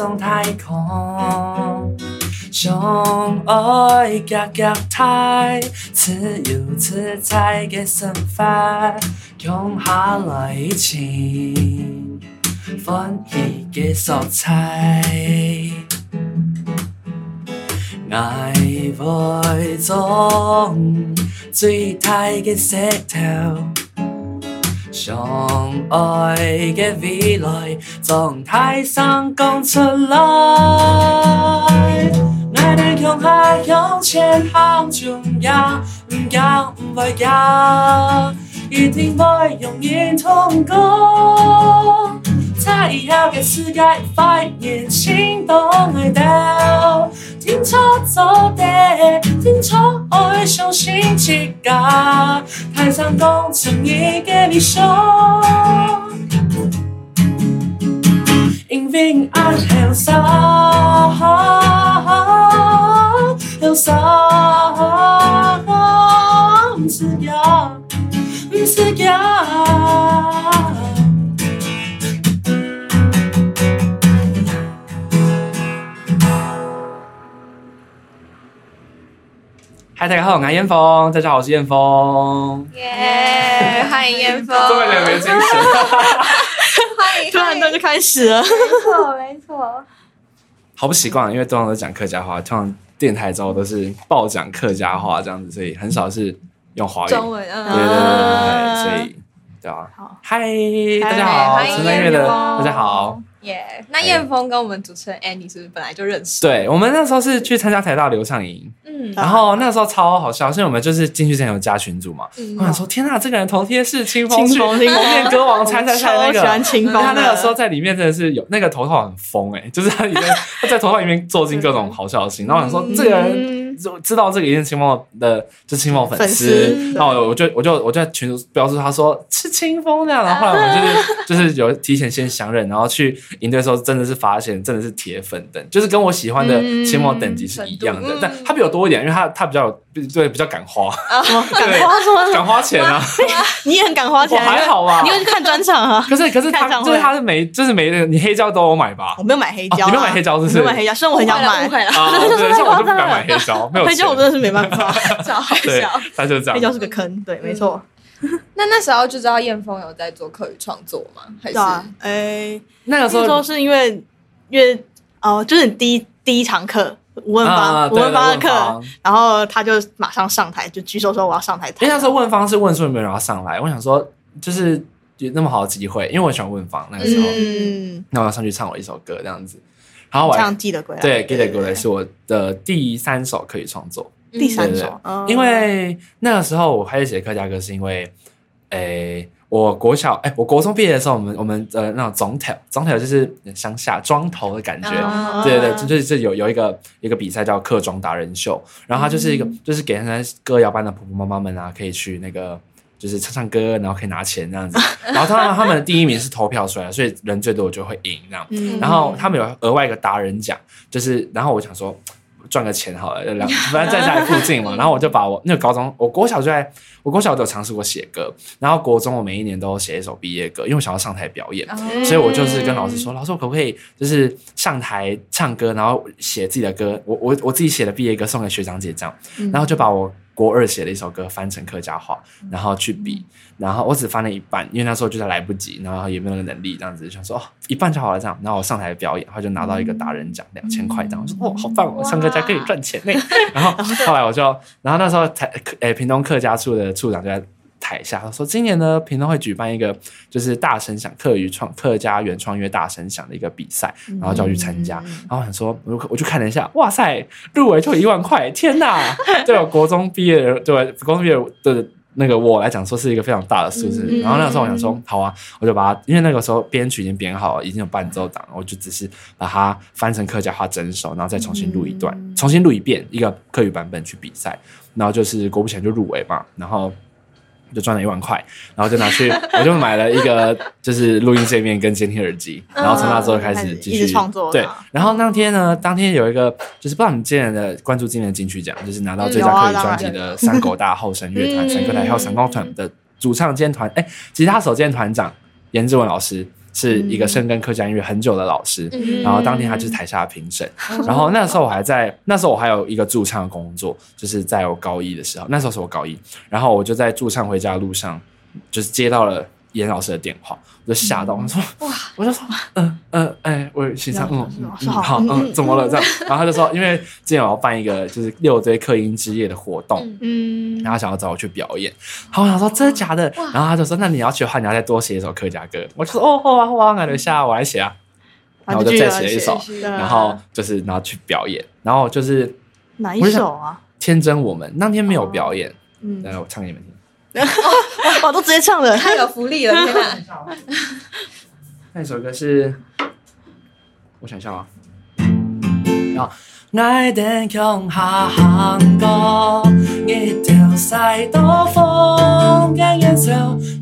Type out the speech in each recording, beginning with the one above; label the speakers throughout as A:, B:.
A: 愛上太空。相愛格格太，自由自在嘅生活，用下來情，歡喜嘅色彩。愛會中最大嘅石头，相愛嘅未來從台上講出來。愛能向下向前行重要，唔驚唔會驚，一定会永遠通過。在以後嘅世界，发现心動愛到，聽錯走的，聽錯愛相信自家，台上講成一個理想，因為愛很少，很少，唔是假，唔是假。嗨，大家好，我是燕峰。大家好，我是燕峰。
B: 耶！欢迎燕峰，
A: 这么两没精神，
B: 欢迎，
C: 突然间就开始了。
B: 没错没错，
A: 好不习惯，因为通常都讲客家话，通常电台之后都是爆讲客家话这样子，所以很少是用华语。
B: 中文，
A: 对
B: 嗯，
A: 对对对对，所以对啊
C: 好。
A: 嗨，大家好，
B: 欢迎
A: 纯音乐的大家好。
B: 耶！那燕峰跟我们主持人 Annie 是不是本来就认识？
A: 对我们那时候是去参加台大流畅营，
B: 嗯
A: 然后那时候超好笑，所以我们就是进去之前有加群组嘛。
B: 嗯
A: 我想说，天呐，这个人头贴是清风去
C: 清风
A: 面歌王参赛赛那个，
C: 喜欢清风
A: 他那个时候在里面真的是有那个头套很疯哎、就是他里面他在头套里面做尽各种好笑的事情。然后我想说，这个人就知道这个一定是清风的，就是清风粉
C: 粉
A: 丝
C: 丝。
A: 然后我就我就我就在群组标注他说是清风这样，然后后来我们就是 就是有提前先相认，然后去营队的时候真的是发现真的是铁粉等，就是跟我喜欢的清风等级是一样的
B: 嗯，
A: 但他比我多一点，因为他他比较对比较敢花，
C: 敢花 什么？
A: 敢花钱啊。
C: 你也很敢花
A: 我
C: 钱，
A: 还好吧
C: 你，会去看专场啊？
A: 可是可是他就是他是每就是每个你黑胶都有买吧
C: 我？没有买黑胶啊，
A: 哦你没有买黑胶是不是
C: 我没有买黑胶，虽然我很想买
A: 啊，对，像我就不敢买黑胶，没有
C: 黑胶我真的是没办法，
B: 超好
A: 对
B: 笑。，
A: 他就是这样。
C: 黑胶是个坑，对，没错。
B: 那那时候就知道燕峰有在做课语创作吗？还是
C: 对啊，诶，
A: 那个时
C: 候
A: 候
C: 是因为因为哦，就是你第一第一堂课吴文
A: 啊
C: 芳，吴
A: 对
C: 文芳的课然后他就马上上台，就举手说我要上台弹。
A: 因为那时候问方是问说有没有人要上来，我想说就是有那么好的机会，因为我很喜欢问方那个时候，
C: 嗯，
A: 那我要上去唱我一首歌这样子。然后我还
C: 唱记得归来，
A: 对《Get It Good》是我的第三首可以创作，
C: 第三首，嗯
A: 因为那个时候我开始写客家歌，是因为，诶、我国小，哎、我国中毕业的时候，我们我们呃那种总头，总头就是乡下庄头的感觉，
B: 啊
A: 对对对，就就是就有有一个一个比赛叫客庄达人秀，然后它就是一个、就是给那些歌谣班的婆婆妈妈们啊，可以去那个就是唱唱歌，然后可以拿钱这样子，然后当然他们的第一名是投票出来的，所以人最多就会赢这样，
C: 嗯。
A: 然后他们有额外一个达人奖，就是然后我想说赚个钱好了，两反正在家里附近嘛，然后我就把我那个高中，我国小就在，我国小就有尝试过写歌，然后国中我每一年都写一首毕业歌，因为我想要上台表演。
B: 哦
A: 所以我就是跟老师说，老师我可不可以就是上台唱歌，然后写自己的歌，我我我自己写的毕业歌送给学长姐这样，然后就把我国二写的一首歌翻成客家话，然后去比，然后我只翻了一半，因为那时候就是来不及，然后也没有那个能力，这样子想说哦一半就好了这样，然后我上台表演，然后就拿到一个达人奖两千块这样，我说哦好棒，哦唱客家可以赚钱呢。然后后来我就，然后那时候台诶屏东客家处的处长就在。台下他说：“今年呢，屏东会举办一个就是大声响客语创客家原创乐大声响的一个比赛，然后就要去参加。然后想说，我我去看了一下，哇塞，入围就一万块，天哪！对我国中毕业的，对国中毕业的那个我来讲说是一个非常大的数字。
C: 嗯
A: 然后那个时候我想说，好啊，我就把它，因为那个时候编曲已经编好了，已经有伴奏档了，我就只是把它翻成客家话整首，然后再重新录一段，重新录一遍一个客语版本去比赛。然后就是果不其然就入围嘛，然后就赚了一万块，然后就拿去，我就买了一个就是录音界面跟监听耳机，然后从那之后开始继续
C: 创作
A: 对，然后那天呢，当天有一个就是不知道你们之前的关注今年的金曲奖，就是拿到最佳客语专辑的三狗大后生乐团、
C: 嗯
A: 三个台还有闪光团的主唱兼团哎吉他手兼团长严志文老师。是一个深耕客家音乐很久的老师，
B: 嗯。
A: 然后当天他就是台下的评审，然后那时候我还在，那时候我还有一个驻唱的工作，就是在我高一的时候，那时候是我高一，然后我就在驻唱回家的路上，就是接到了严老师的电话，我就吓到，我说哇，我就说嗯嗯哎，我欣赏嗯好嗯怎么了？这样，然后他就说因为之前我要办一个就是六堆客音之夜的活动，
C: 嗯，
A: 然后想要找我去表演，然后我想说真的假的，然后他就说那你要去的话，你要再多写一首客家歌，我就说哦好啊好啊，那等一下我来写啊，然后我就再写了一首，然后就是然后去表演，然后就是
C: 哪一首啊？
A: 天真我们那天没有表演，
C: 嗯，
A: 来我唱给你们听。
C: 哇，都直接唱了，
B: 太有福利了，天哪！
A: 那首歌是，我想一下啊，然后。爱定向下行過，一條賽道風嘅顏色，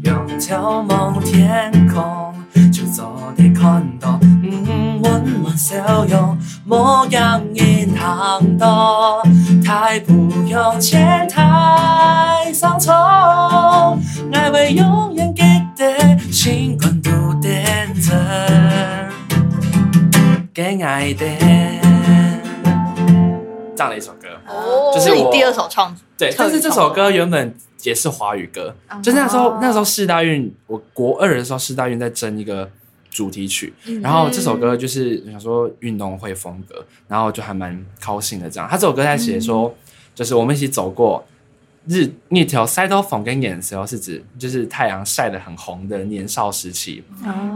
A: 用眺望天空，就早地看到，嗯，溫暖笑容，模樣引航到，太不用前太上衝，愛會永遠記得，星光都點燈，給愛的。这样的一首歌，
B: 哦
A: 就是
C: 你第二首创
A: 对，但是这首歌原本也是华语歌，就是那时候那时候四大运，我国二的时候四大运在争一个主题曲，然后这首歌就是想说运动会风格，然后就还蛮高兴的这样。他这首歌在写说，就是我们一起走过日日条晒到红跟眼时候，是指就是太阳晒得很红的年少时期，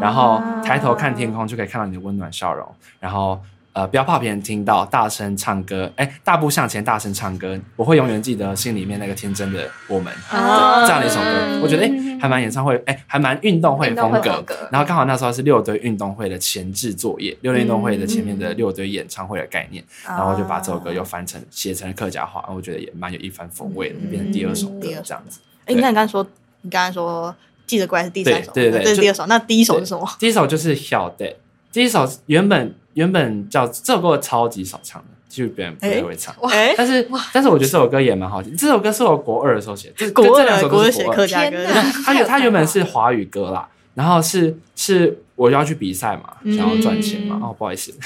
A: 然后抬头看天空就可以看到你的温暖笑容，然后呃不要怕别人听到，大声唱歌，哎，大步向前，大声唱歌，我会永远记得心里面那个天真的我们，
C: 啊
A: 这样的一首歌，我觉得哎还蛮演唱会，哎还蛮运动会风格。然后刚好那时候是六堆运动会的前置作业，六堆运动会的前面的六堆演唱会的概念，然后就把这首歌又翻成写成了客家话，我觉得也蛮有一番风味的，变成第二首歌这样子。
C: 哎，那你刚才说，你刚才说记得过来是第三首，
A: 对对对
C: 这是第二首，那第一首是什么？
A: 第一首就是《小 day》，第一首原本原本叫这首歌超级少唱的，就别人不太会唱。
C: 哎，
A: 但是但是我觉得这首歌也蛮好听。这首歌是我国二的时候写的，这
C: 国
A: 这两首
C: 二国二写
A: 都是国二。
C: 客家歌
B: 天，哪
A: 它原它原本是华语歌啦，然后是是我要去比赛嘛，想要赚钱嘛。
C: 嗯
A: 哦，不好意思。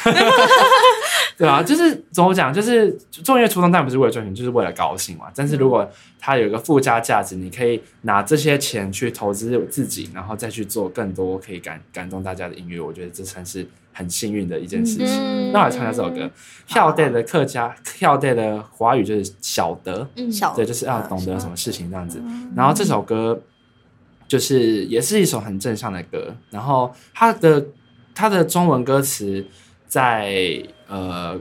A: 对啊，就是怎么讲，就是做音乐初衷当然不是为了赚钱，就是为了高兴嘛。但是如果它有一个附加价值，你可以拿这些钱去投资自己，然后再去做更多可以感感动大家的音乐，我觉得这算是很幸运的一件事情。
B: 嗯
A: 那我来唱一下这首歌，跳 day 的客家，跳 day 的华语就是晓得，
B: 嗯
C: 小
A: 对，就是要懂得什么事情这样子。然后这首歌就是也是一首很正向的歌，然后它的它的中文歌词在呃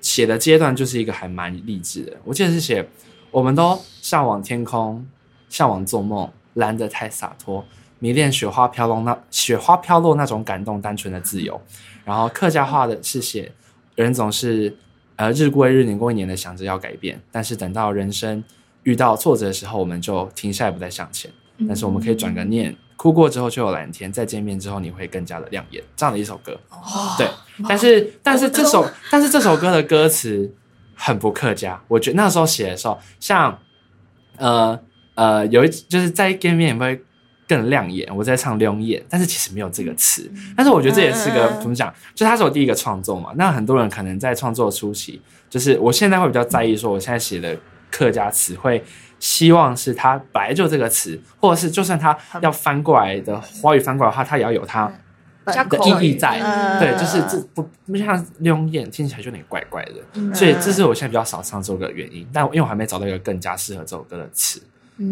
A: 写的阶段就是一个还蛮励志的。我记得是写我们都向往天空，向往做梦，蓝得太洒脱，迷恋雪花飘落那雪花飘落那种感动，单纯的自由。然后客家话的是写人总是呃日过一日，年过一年的想着要改变，但是等到人生遇到挫折的时候，我们就停下来不再向前。但是我们可以转个念，哭过之后就有蓝天，再见面之后你会更加的亮眼。这样的一首歌，对。但是但是这首但是这首歌的歌词很不客家，我觉得那时候写的时候，像呃呃有一就是在见面会更亮眼，我在唱亮眼，但是其实没有这个词。但是我觉得这也是个怎么讲，就它是我第一个创作嘛。那很多人可能在创作初期，就是我现在会比较在意说，我现在写的客家词会。希望是它本来就这个词，或者是就算它要翻过来的华语翻过来的话，它也要有它的意义在。
C: 嗯
A: 对，就是这不不像用眼听起来就有点怪怪的，
B: 嗯
A: 所以这是我现在比较少唱这首歌的原因。但因为我还没找到一个更加适合这首歌的词，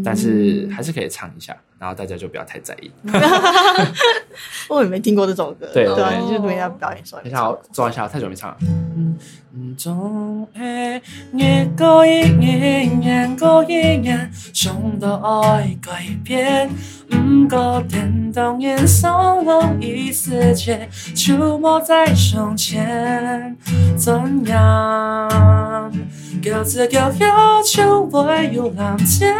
A: 但是还是可以唱一下。然后大家就不要太在意。
C: 我也没听过这首歌，
A: 对
C: 对啊，
B: 对
C: 你就没在表演说。
A: 等一下，我抓一下，太久没唱了。嗯，总会越过一年，越过一年，想到爱改变。不过电动演上容易世界，触摸在胸前，怎样？各自各要求唯有蓝天，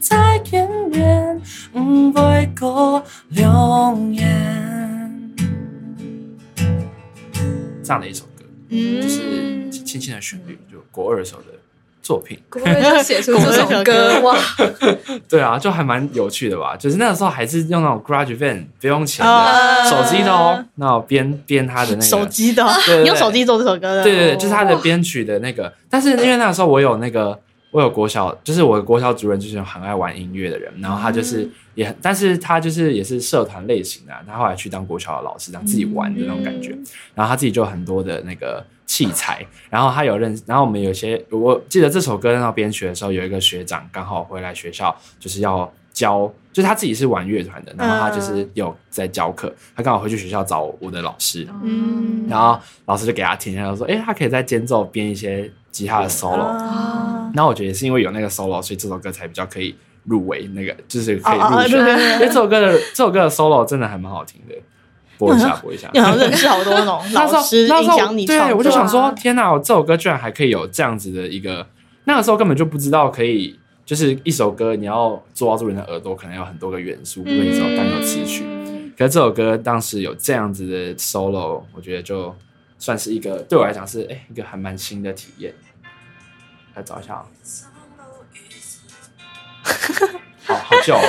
A: 再见面，不会过两年。这样的一首歌，
C: 嗯
A: 就是轻轻的旋律，就国二的时候的作品。
B: 国二就写出这首歌哇，
A: 对啊，就还蛮有趣的吧。就是那个时候还是用那种 Garage Band 不用钱的、
C: 啊
A: 手机的哦，那我编编他的那个
C: 手。机的，你用手机做这首歌的，
A: 对对对，就是他的
C: 哦
A: 编曲的那个。但是因为那个时候我有那个，我有国小，就是我的国小主任就是很爱玩音乐的人，然后他就是也很，但是他就是也是社团类型的啊、他后来去当国小的老师，这样自己玩的那种感觉。然后他自己就很多的那个器材，然后他有认，然后我们有些，我记得这首歌到编曲的时候，有一个学长刚好回来学校，就是要教，就是他自己是玩乐团的，然后他就是有在教课，他刚好回去学校找我的老师，
C: 嗯，
A: 然后老师就给他听，然后说，哎，他可以在间奏编一些吉他的 solo，
C: 啊
A: 然后我觉得是因为有那个 solo，所以这首歌才比较可以入围那个，就是可以入选。
C: 对对对
A: 因为这首歌的这首歌的 solo 真的还蛮好听的，播一下播一下。
C: 你好像认识好多那种
A: 那时候
C: 老师
A: 那时候
C: 影响你
A: 对，我就想说，
C: 啊
A: 天哪，我这首歌居然还可以有这样子的一个，那个时候根本就不知道可以，就是一首歌你要做到这人的耳朵，可能有很多个元素，不会只有单有词曲。可是这首歌当时有这样子的 solo，我觉得就算是一个对我来讲是哎、一个还蛮新的体验。来找一下、啊，好好笑哦。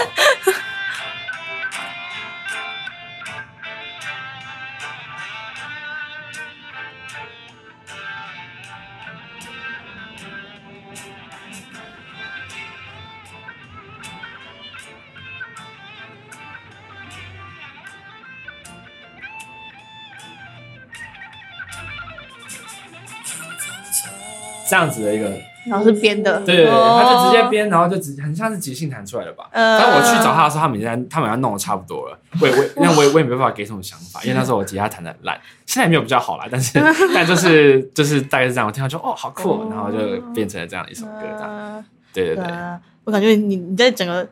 A: 这样子的一个，
C: 然后是编的，
A: 对对对，
C: 哦。
A: 他就直接编，然后就直很像是即兴弹出来的吧。
C: 呃。
A: 但我去找他的时候，他们已经在他们要弄的差不多了，我也我也因为我也我也没办法给什么想法，因为那时候我吉他弹的很烂，现在也没有比较好啦，但是 但就是就是大概是这样，我听到就哦好酷哦，然后就变成了这样一首歌，这样。
C: 呃
A: 对对对。
C: 我感觉你你在整个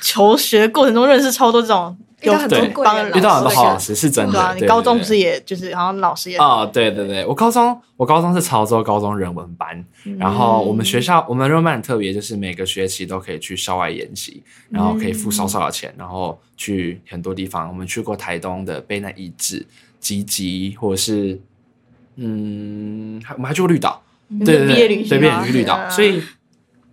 C: 求学过程中认识超多这种
B: 遇到很多
A: 对
B: 贵人
A: 遇到很多好老
B: 老师
A: 师是真的，
C: 对啊，你高中不是也就是好像老师也
A: 哦，对对对，我高中我高中是潮州高中人文班，然后我们学校我们人文班很特别，就是每个学期都可以去校外研习，然后可以付少少的钱，然后去很多地方。我们去过台东的卑南遗址、吉吉，或者是嗯，还我们还去过绿岛，对对对，
C: 毕业旅行
A: 对毕业
C: 啊
A: 旅去绿岛，所以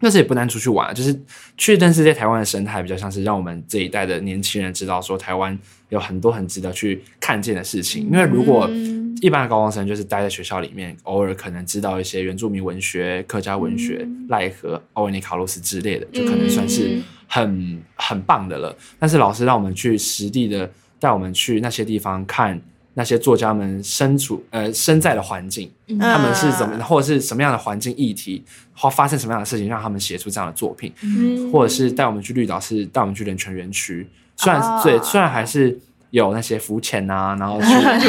A: 那是也不难出去玩，就是去认识这些台湾的生态，比较像是让我们这一代的年轻人知道说台湾有很多很值得去看见的事情。因为如果
C: 嗯
A: 一般的高中生就是待在学校里面，偶尔可能知道一些原住民文学、客家文学、奈何、奥维尼卡洛斯之类的，就可能算是很很棒的了。但是老师让我们去实地的带我们去那些地方看。那些作家们身处呃身在的环境，他们是怎么，或者是什么样的环境议题，或发生什么样的事情，让他们写出这样的作品，
C: 嗯。
A: 或者是带我们去绿岛，是带我们去人权园区。虽然、
C: 啊
A: 对，虽然还是有那些浮潜啊，然后去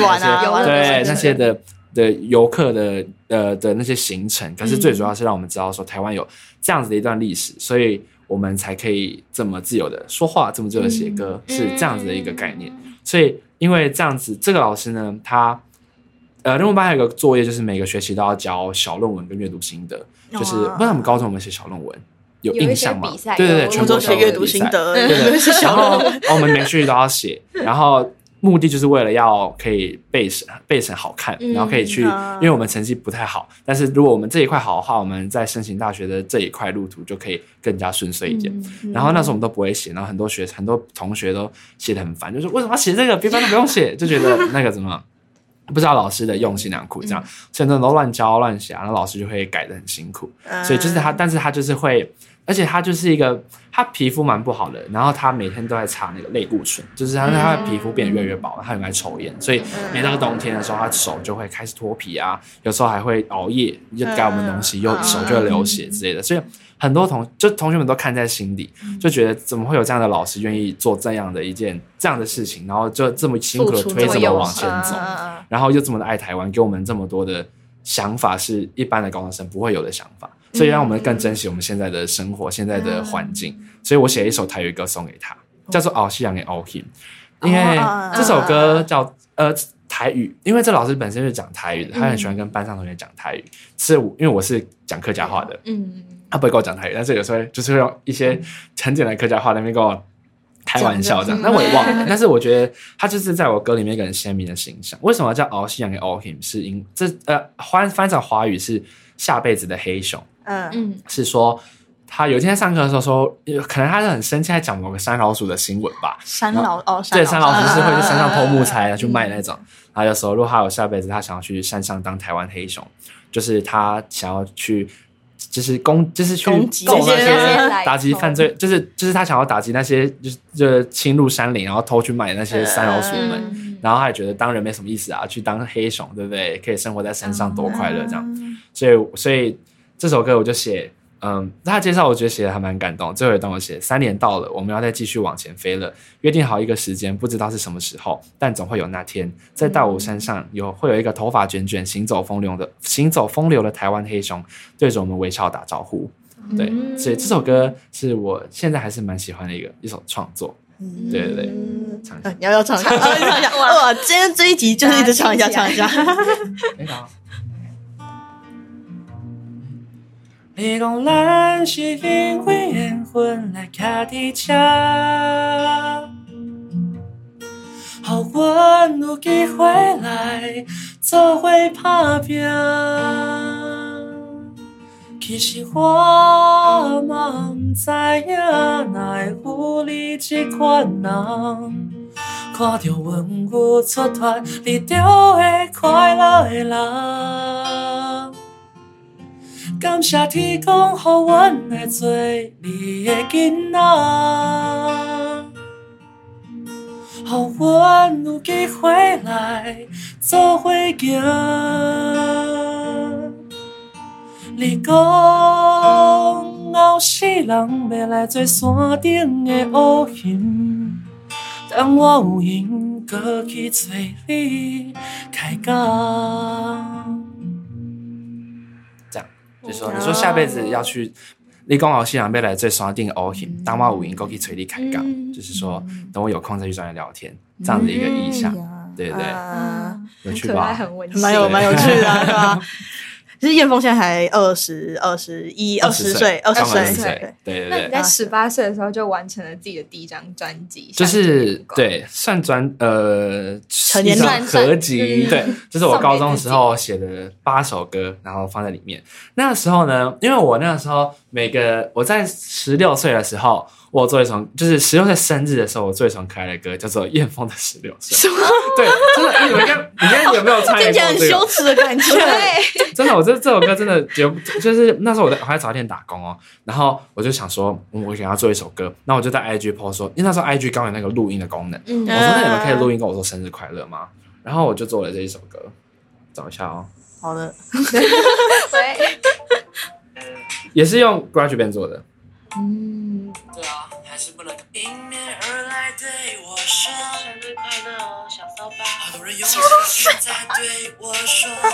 A: 对那些的的游客的呃的那些行程，可是最主要是让我们知道说台湾有这样子的一段历史，所以我们才可以这么自由的说话，这么自由的写歌，是这样子的一个概念。所以因为这样子，这个老师呢，他呃，任务班还有一个作业，就是每个学期都要交小论文跟阅读心得，就是
C: 哇。
A: 不知道我们高中有没有写小论文，有印象吗？对对对，
B: 有
A: 全
C: 部都
A: 国小论
C: 写阅读心得，
A: 对对，
C: 是小
A: 然后
C: 论文
A: 我们每个学期都要写，然后目的就是为了要可以背审背审好看，
B: 嗯
A: 然后可以去，
C: 啊
A: 因为我们成绩不太好，但是如果我们这一块好的话，我们在申请大学的这一块路途就可以更加顺遂一点。然后那时候我们都不会写，然后很多学很多同学都写的很烦，就是为什么要写这个，别班都不用写，就觉得那个怎么。不知道老师的用心良苦，这样，所以那都乱教乱写，然后老师就会改的很辛苦。所以就是他，但是他就是会而且他就是一个他皮肤蛮不好的，然后他每天都在擦那个类固醇，就是他他的皮肤变得越来越薄，他很爱抽烟，所以每到冬天的时候，他手就会开始脱皮啊，有时候还会熬夜，就盖我们东西，又手就会流血之类的，所以很多同就同学们都看在心里，就觉得怎么会有这样的老师愿意做这样的一件这样的事情，然后就这么辛苦的推这么往前走，然后又这么的爱台湾，给我们这么多的想法，是一般的高中生不会有的想法，所以让我们更珍惜我们现在的生活、现在的环境。所以我写了一首台语歌送给他，叫做《熬夕阳给熬 him》，因为这首歌叫呃台语，因为这老师本身就是讲台语的，他很喜欢跟班上同学讲台语，是我因为我是讲客家话的，
B: 嗯，
A: 他不会跟我讲台语，但是有时候就是会用一些很简单的客家话在那边跟我开玩笑这样，那我也忘了。但是我觉得他就是在我歌里面一个很鲜明的形象。为什么叫熬夕阳给 all him？是因这呃翻翻成华语是下辈子的黑熊，
C: 嗯
B: 嗯
A: 是说他有一天在上课的时候说，呃可能他是很生气，在讲某个山老鼠的新闻吧。
C: 山老哦，
A: 对，山老鼠是会
C: 嗯
A: 去山上偷木材去卖那种。他就说，如果他有下辈子，他想要去山上当台湾黑熊，就是他想要去，就是攻，就是去
C: 攻
A: 那
C: 那些
A: 打击犯罪，就是就是他想要打击那些就是就是侵入山林然后偷去买那些山老鼠们。
B: 嗯
A: 然后他也觉得当人没什么意思啊，去当黑熊，对不对？可以生活在山上多快乐这样。
C: 嗯
A: 所以所以这首歌我就写，嗯，他介绍我觉得写的还蛮感动。最后一段我写，三年到了，我们要再继续往前飞了，约定好一个时间，不知道是什么时候，但总会有那天，在大武山上有会有一个头发卷卷、行走风流的行走风流的台湾黑熊，对着我们微笑打招呼。对，所以这首歌是我现在还是蛮喜欢的一个一首创作。对对对，唱一下
C: 呃。你要不要唱一下？唱一下！哇，今天这一集就是一直唱一下，唱一下。
A: 你好。你讲咱是因为缘分来徛伫遮，互阮有机会来做伙打拼。其实我嘛毋知影，哪会有你这款人。看着阮有出团，你就会快乐的人。感谢天公，予阮会做你的囡仔，予阮有机会来做伙行。你讲后世人要来做山顶的乌云。等我有闲，搁去找你开讲。就是说，你说下辈子要去，你讲我西洋要来做山顶的乌云，当我有闲，搁去催你开杠，就是说，等我有空再去找你聊天，这样的一个意向，对对对，
C: 嗯。
A: 有趣吧？
B: 很，
C: 蛮有蛮有趣的啊，对吧？其实燕峰现在还二十二十一、二十岁、二十
A: 刚
C: 岁
A: 20，岁
C: 对，
A: 对对对。
B: 那你在十八岁的时候就完成了自己的第一张专辑，
A: 就是对算专呃
C: 成年
A: 一张
B: 专
A: 合集，
B: 嗯
A: 对，就是我高中时候写的八首歌，然后放在里面。那个时候呢，因为我那个时候每个我在十六岁的时候，我有做一首，就是十六岁生日的时候，我做一首很可爱的歌，叫做《燕峰的十六岁》。对，真的，你们看，你看有没有参与
C: 听起来很
A: 过这个？
C: 羞耻的感觉。
B: 对，
A: 真的，我这这首歌真的就就是那时候我在我还在早点打工哦，然后我就想说，嗯我想要做一首歌，那我就在 IG post 说，因为那时候 IG 刚有那个录音的功能，
B: 嗯
A: 我说那你们可以录音跟我说生日快乐吗？然后我就做了这一首歌，找一下哦，
C: 好的，
B: 对，
A: 也是用 GarageBand 做的。
B: 嗯，
A: 对啊，还是不能迎面而来对我说
C: 生日快乐哦，小骚包。
A: 好多人用在对我说生日快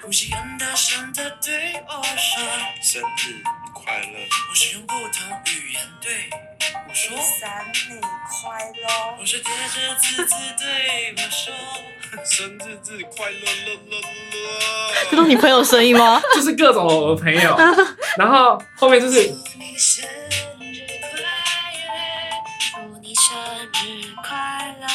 A: 乐，呼吸很大声的对我说
D: 生日快乐，
A: 我是用不同语言对我说，
E: 生日快乐！
A: 我是叠着字字对我说，
D: 生日日快乐乐乐乐！
C: 这都是你朋友声音吗？
A: 就是各种我的朋友，然后后面就是
F: 祝你生日快乐，祝你生日快乐。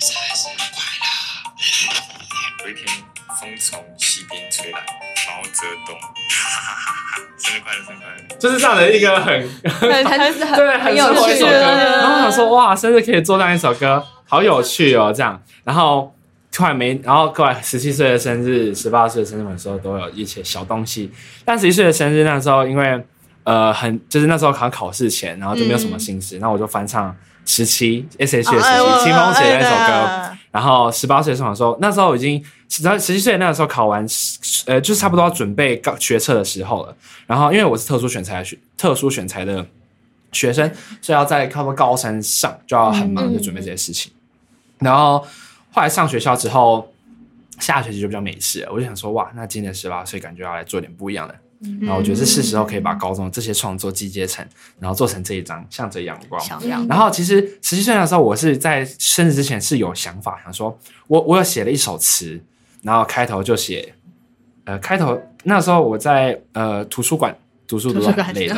D: 生日快乐！有一天，风从西边吹来，毛泽东，哈哈哈哈！生日快乐，生日快乐！
A: 就是这样的一个很
B: 很很 很
A: 对，
B: 很有趣
A: 生活一首歌。
B: 的，
A: 然后我想说，哇，生日可以做这样一首歌，好有趣哦，这样。然后突然没，然后过来十七岁的生日、十八岁的生日的时候都有一些小东西。但十一岁的生日那时候，因为呃很就是那时候考考试前，然后就没有什么心思，那我就翻唱十七 S H 的十七，清风写的那首歌。
C: 哎
A: 然后十八岁上的时候，那时候已经十十七岁那个时候考完，呃，就是差不多要准备高学测的时候了。然后因为我是特殊选材的学特殊选材的学生，所以要在差不多高三上就要很忙的准备这些事情。然后后来上学校之后，下学期就比较没事了，我就想说，哇，那今年十八岁，感觉要来做点不一样的。然后我觉得是是时候可以把高中这些创作集结成，然后做成这一张《向着阳光》。然后其实十七岁的时候，我是在生日之前是有想法，想说我我有写了一首词，然后开头就写，呃，开头那时候我在呃图书馆读书读
C: 图书馆
A: 得很累的，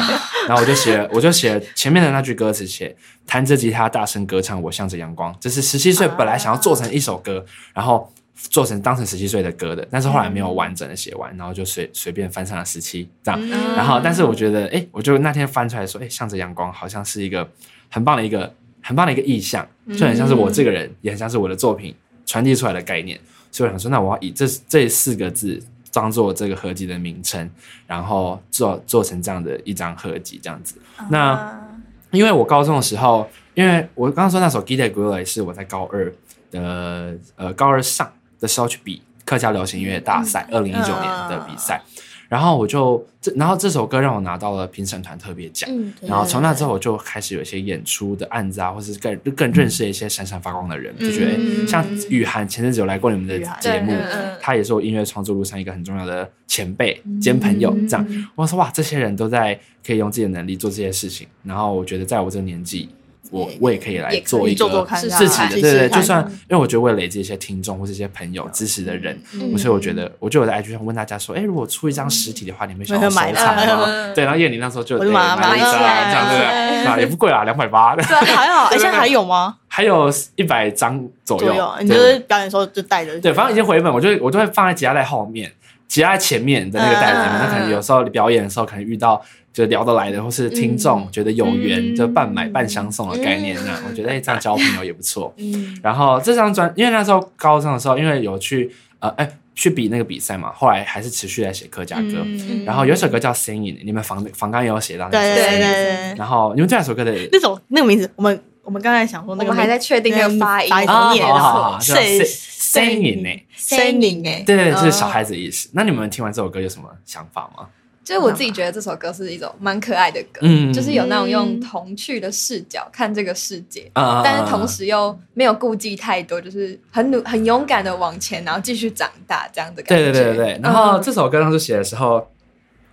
A: 然后我就写我就写前面的那句歌词，写弹着吉他大声歌唱，我向着阳光，这是十七岁本来想要做成一首歌，然后。做成当成十七岁的歌的，但是后来没有完整的写完，然后就随随便翻上了十七这样。然后，但是我觉得，哎，我就那天翻出来说，哎，向着阳光，好像是一个很棒的一个很棒的一个意象，就很像是我这个人，也很像是我的作品传递出来的概念。所以我想说，那我要以这这四个字当做这个合集的名称，然后做做成这样的一张合集，这样子。那因为我高中的时候，因为我刚刚说那首《Gita g u l a 是我在高二的呃高二上的时候去比客家流行音乐大赛，二零一九年的比赛。然后我就这，然后这首歌让我拿到了评审团特别奖。
B: 嗯，
A: 然后从那之后，我就开始有一些演出的案子啊，或是更更认识一些闪闪发光的人，就觉得诶像雨涵前阵子有来过你们的节目他也是我音乐创作路上一个很重要的前辈兼朋友。这样，我说哇，这些人都在可以用自己的能力做这些事情，然后我觉得在我这个年纪。我我也可以来做一个自己的，对对就算因为我觉得为了累积一些听众或是一些朋友支持的人，
B: 嗯
A: 所以我觉得，我就有在 IG 上问大家说，哎，如果出一张实体的话，你们想要收藏吗？
B: 嗯
A: 对，然后叶玲那时候就
C: 买
A: 了一张，
C: 来
A: 这样对也不贵啊，两百八，
C: 对，还好，哎，现在还有吗？
A: 还有一百张左右，。
C: 你就
A: 对
C: 是表演的时候就带着。
A: 对，反正已经回本，我就我就会放在吉他在后面，吉他在前面的那个袋子里面。
C: 嗯
A: 那可能有时候表演的时候，可能遇到就聊得来的，或是听众觉得有缘，
B: 嗯
A: 就半买半相送的概念。那我觉得哎，这样交朋友也不错。
B: 嗯
A: 然后这张专，因为那时候高中的时候，因为有去呃哎去比那个比赛嘛，后来还是持续在写客家歌。
C: 嗯
A: 然后有一首歌叫《Singing》，你们房房刚也有写到那首
C: 对对。对对，
A: 然后你们这两首歌的
C: 那种那个名字，我们我们刚才想说那个，
B: 我们还在确定那个发音
C: 发音
A: 啊，
C: 念
A: 好好好，
C: 的
A: 叫
C: say
A: Singing 呢
C: ？singing 哎，
A: 对对，对，这是
B: 嗯
A: 小孩子的意思。那你们听完这首歌有什么想法吗？
B: 就是我自己觉得这首歌是一种蛮可爱的歌，
A: 嗯
B: 就是有那种用童趣的视角看这个世界，
A: 啊
B: 但是同时又没有顾忌太多，就是很努很勇敢的往前，然后继续长大这样的感觉。
A: 对对对对对。然后
B: 嗯
A: 这首歌当时写的时候，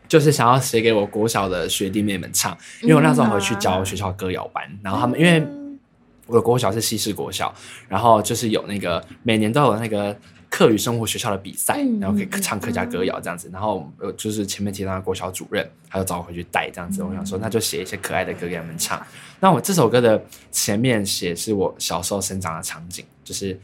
A: 就是想要写给我国小的学弟妹们唱，因为我那时候回去教学校歌谣班，然后他们因为我的国小是西式国小，然后就是有那个每年都有那个。课余生活学校的比赛，
B: 嗯
A: 然后可以唱客家歌谣这样子，然后呃就是前面提到的国小主任，他就找我回去带这样子，我想说那就写一些可爱的歌给他们唱。那我这首歌的前面写是我小时候生长的场景，就是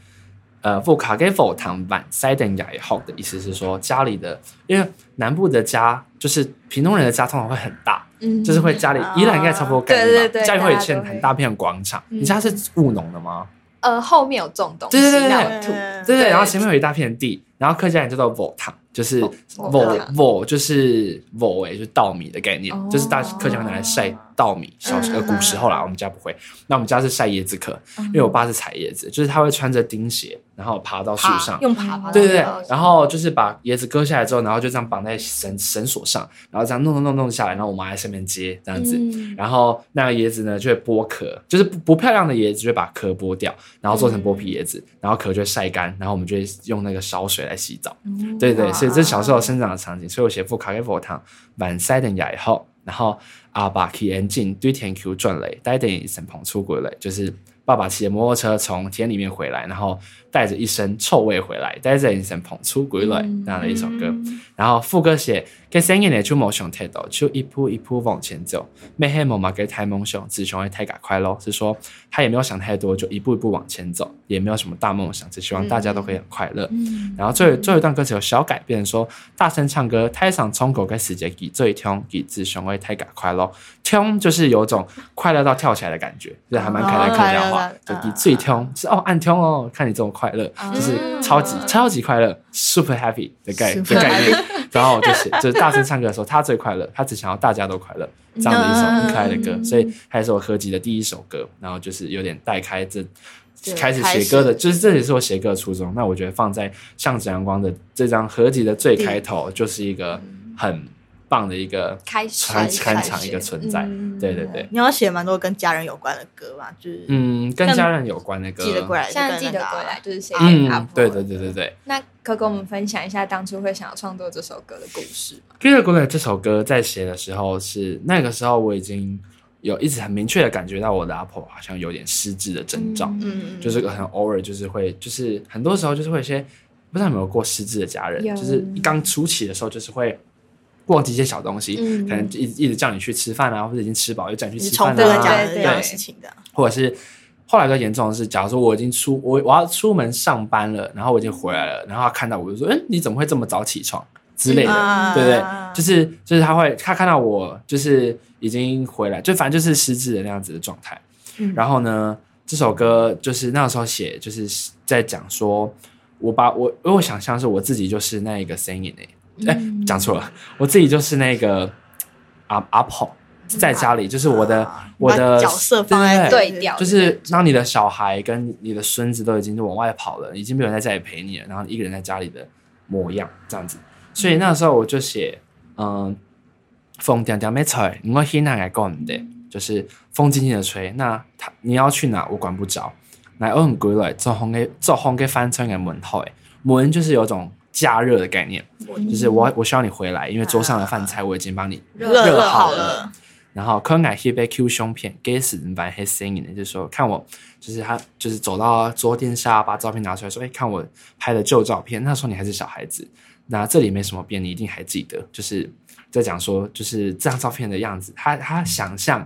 A: 呃，富卡给否糖版塞等雅也好的意思是说家里的，因为南部的家就是屏东人的家通常会很大，
B: 嗯
A: 就是会家里
C: 啊
A: 宜兰应该差不多概念吧，
B: 对对对
A: 家里会有一很大片广场。你家是务农的吗？
B: 呃后面有种东西，
A: 对对对对。
B: 那有土，
A: 对对，
B: 对
A: 然后前面有一大片地，然后客家人叫做莆糖，就是
B: 莆
A: 莆
B: 糖。
A: 莆就是莆诶，就是稻米的概念，
B: 哦。
A: 就是大客家会拿来晒稻米。小时呃
B: 嗯
A: 古时候啦，我们家不会，那我们家是晒椰子壳，因为我爸是采椰子，就是他会穿着钉鞋，然后爬到树
C: 爬
A: 上，
C: 用爬爬，
A: 对对对，然后就是把椰子割下来之后，然后就这样绑在绳绳索上，然后这样弄弄弄弄下来，然后我妈在上面接这样子，
B: 嗯。
A: 然后那个椰子呢就会剥壳，就是不不漂亮的椰子就会把壳剥掉，然后做成剥皮椰子，然后壳就会晒干，然后我们就会用那个烧水来洗澡。对对，所以这是小时候生长的场景，所以我写副卡给佛堂晚塞等雅以后，然后阿爸去眼镜对天 Q 转雷，带点神鹏出轨嘞，就是爸爸骑着摩托车从田里面回来，然后带着一身臭味回来，带着一身捧出鬼来那样的一首歌。然后副歌写给声音呢就梦想太多，就一步一步往前走，没黑梦嘛给太梦想，只想会太赶快咯。是说他也没有想太多，就一步一步往前走，也没有什么大梦想，只希望大家都可以很快乐。然后最后最后一段歌词有小改变，说大声唱歌，太上冲口跟世界给最痛，给自雄会太赶快乐。痛就是有种快乐到跳起来的感觉，就是还蛮可爱的客家话
C: 哦，
A: 就
C: 快乐
A: 给最痛是哦按痛哦，看你这种快乐，就是超级超级快乐，super happy 的概的概念。然后就是，就是大声唱歌的时候，他最快乐，他只想要大家都快乐，这样的一首很可爱的歌，
B: 嗯
A: 所以还是我合集的第一首歌，然后就是有点带开这开始写歌的，就是这也是我写歌的初衷。那我觉得放在《向着阳光》的这张合集的最开头，就是一个很棒的一个
B: 开始
A: 开场一个存在。
B: 嗯
A: 对对对，
C: 你要写蛮多跟家人有关的歌嘛，就是
A: 嗯，跟家人有关的歌，
C: 记得过来，
B: 像
C: 就跟那个啊
B: 记得过来就是写给阿
A: 嗯
B: 婆，
A: 对对对对对。
B: 那可跟我们分享一下当初会想要创作这首歌的故事吗？
A: 《Get Good》这首歌在写的时候是那个时候我已经有一直很明确的感觉到我的阿婆好像有点失智的征兆，
C: 嗯，
A: 就是很偶尔就是会就是很多时候就是会有一些不知道有没有过失智的家人，
B: 有
A: 就是刚初期的时候就是会。忘记一些小东西，
B: 嗯
A: 可能一直一直叫你去吃饭啊，或者已经吃饱又叫你去吃饭
C: 重复的讲
A: 啊，
B: 对
A: 对
C: 事情的，
A: 或者是后来比较严重的是，假如说我已经出我我要出门上班了，然后我已经回来了，然后他看到我就说：“嗯，你怎么会这么早起床？”之类的，
C: 嗯
A: 对不对
C: 啊？
A: 就是就是他会他看到我就是已经回来，就反正就是失智的那样子的状态。
C: 嗯
A: 然后呢，这首歌就是那时候写，就是在讲说，我把我因为我想象是我自己就是那一个声音诶，哎、
B: 嗯
A: 讲错了，我自己就是那个阿阿婆，在家里就是我的、
C: 啊
A: 我的
C: 角色放在
A: 对
B: 对调
A: 就是当你的小孩跟你的孙子都已经往外跑了，已经没有人在家里陪你了，然后你一个人在家里的模样这样子。所以那时候我就写，嗯，风点点没吹，我现在来讲的，就是风轻轻的吹。那他你要去哪，我管不着。来，我很归来，做风给做风给翻穿给门头，诶，门就是有种加热的概念，就是我我需要你回来，因为桌上的饭菜我已经帮你
C: 热热
A: 好
C: 好了，
A: 然后可爱黑被 Q 胸片，给死人版黑声音的，就是说看我，就是他就是走到桌垫下，把照片拿出来说，哎，看我拍的旧照片，那时候你还是小孩子，那这里没什么变，你一定还记得，就是在讲说，就是这张照片的样子，他他想象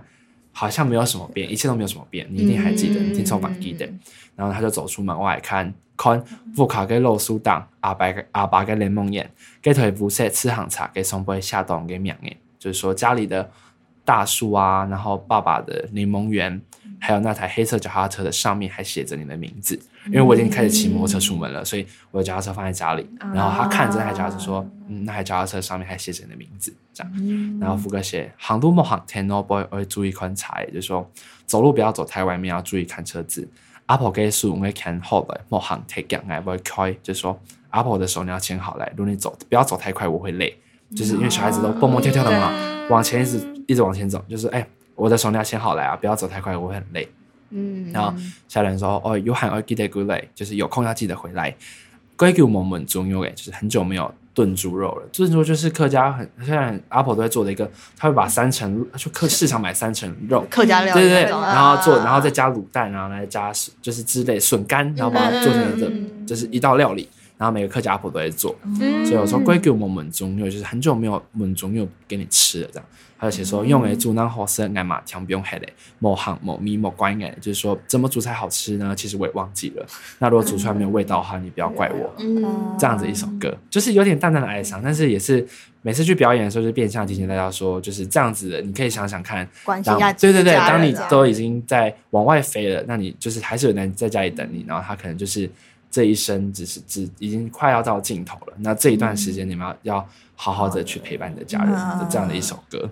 A: 好像没有什么变，一切都没有什么变，你一定还记得，
B: 嗯
A: 你听从版记得。然后他就走出门外看，看副卡跟肉酥档，阿白跟阿爸跟雷梦雁，给腿不是吃行茶，给松杯下冻给မြန်诶，就是说家里的大树啊，然后爸爸的柠檬园，还有那台黑色脚踏车的上面还写着你的名字，因为我已经开始骑摩托车出门了，所以我的脚踏车放在家里，然后他看着那台脚踏车说，嗯，那台脚踏车上面还写着你的名字，这样。然后副歌写行路莫行 ten no boy 我会注意观察，也就是说走路不要走太外面，要注意看车子。Apple 给数我会看后来莫行 take 两来不会开，就是说 Apple 的手你要牵好来，如果你走不要走太快，我会累，就是因为小孩子都蹦蹦跳跳的嘛，往前一直一直往前走，就是哎，我的手你要牵好来啊，不要走太快，我会很累。
B: 嗯，
A: 然后下人说：“哦，有喊要记得归来，就是有空要记得回来。”龟给我们稳中有诶，就是很久没有炖猪肉了。炖猪肉就是客家很现在 Apple 都在做的一个，他会把三层去客市场买三层肉，
C: 客家料
A: 对对对，然后做，然后再加卤蛋，然后来加就是之类笋干，然后把它做成一个
B: 嗯
A: 就是一道料理。然后每个客家 Apple 都在做，
B: 嗯
A: 所以我说龟给我们稳中药，就是很久没有稳中药给你吃了这样。他就写说用诶煮那好吃爱嘛，强不用黑嘞，某行某咪某关诶，就是说怎么煮才好吃呢？其实我也忘记了。那如果煮出来没有味道的话，你不要怪我。
B: 嗯
A: 这样子一首歌，就是有点淡淡的哀伤，但是也是每次去表演的时候，就变相提醒大家说，就是这样子的。你可以想想看，当
C: 关心一下
A: 对对对，当你
C: 啊
A: 都已经在往外飞了，那你就是还是有人在家里等你，然后他可能就是这一生只是只已经快要到尽头了。那这一段时间，你们要要好好的去陪伴你的家人
C: 嗯
A: 的这样的一首歌。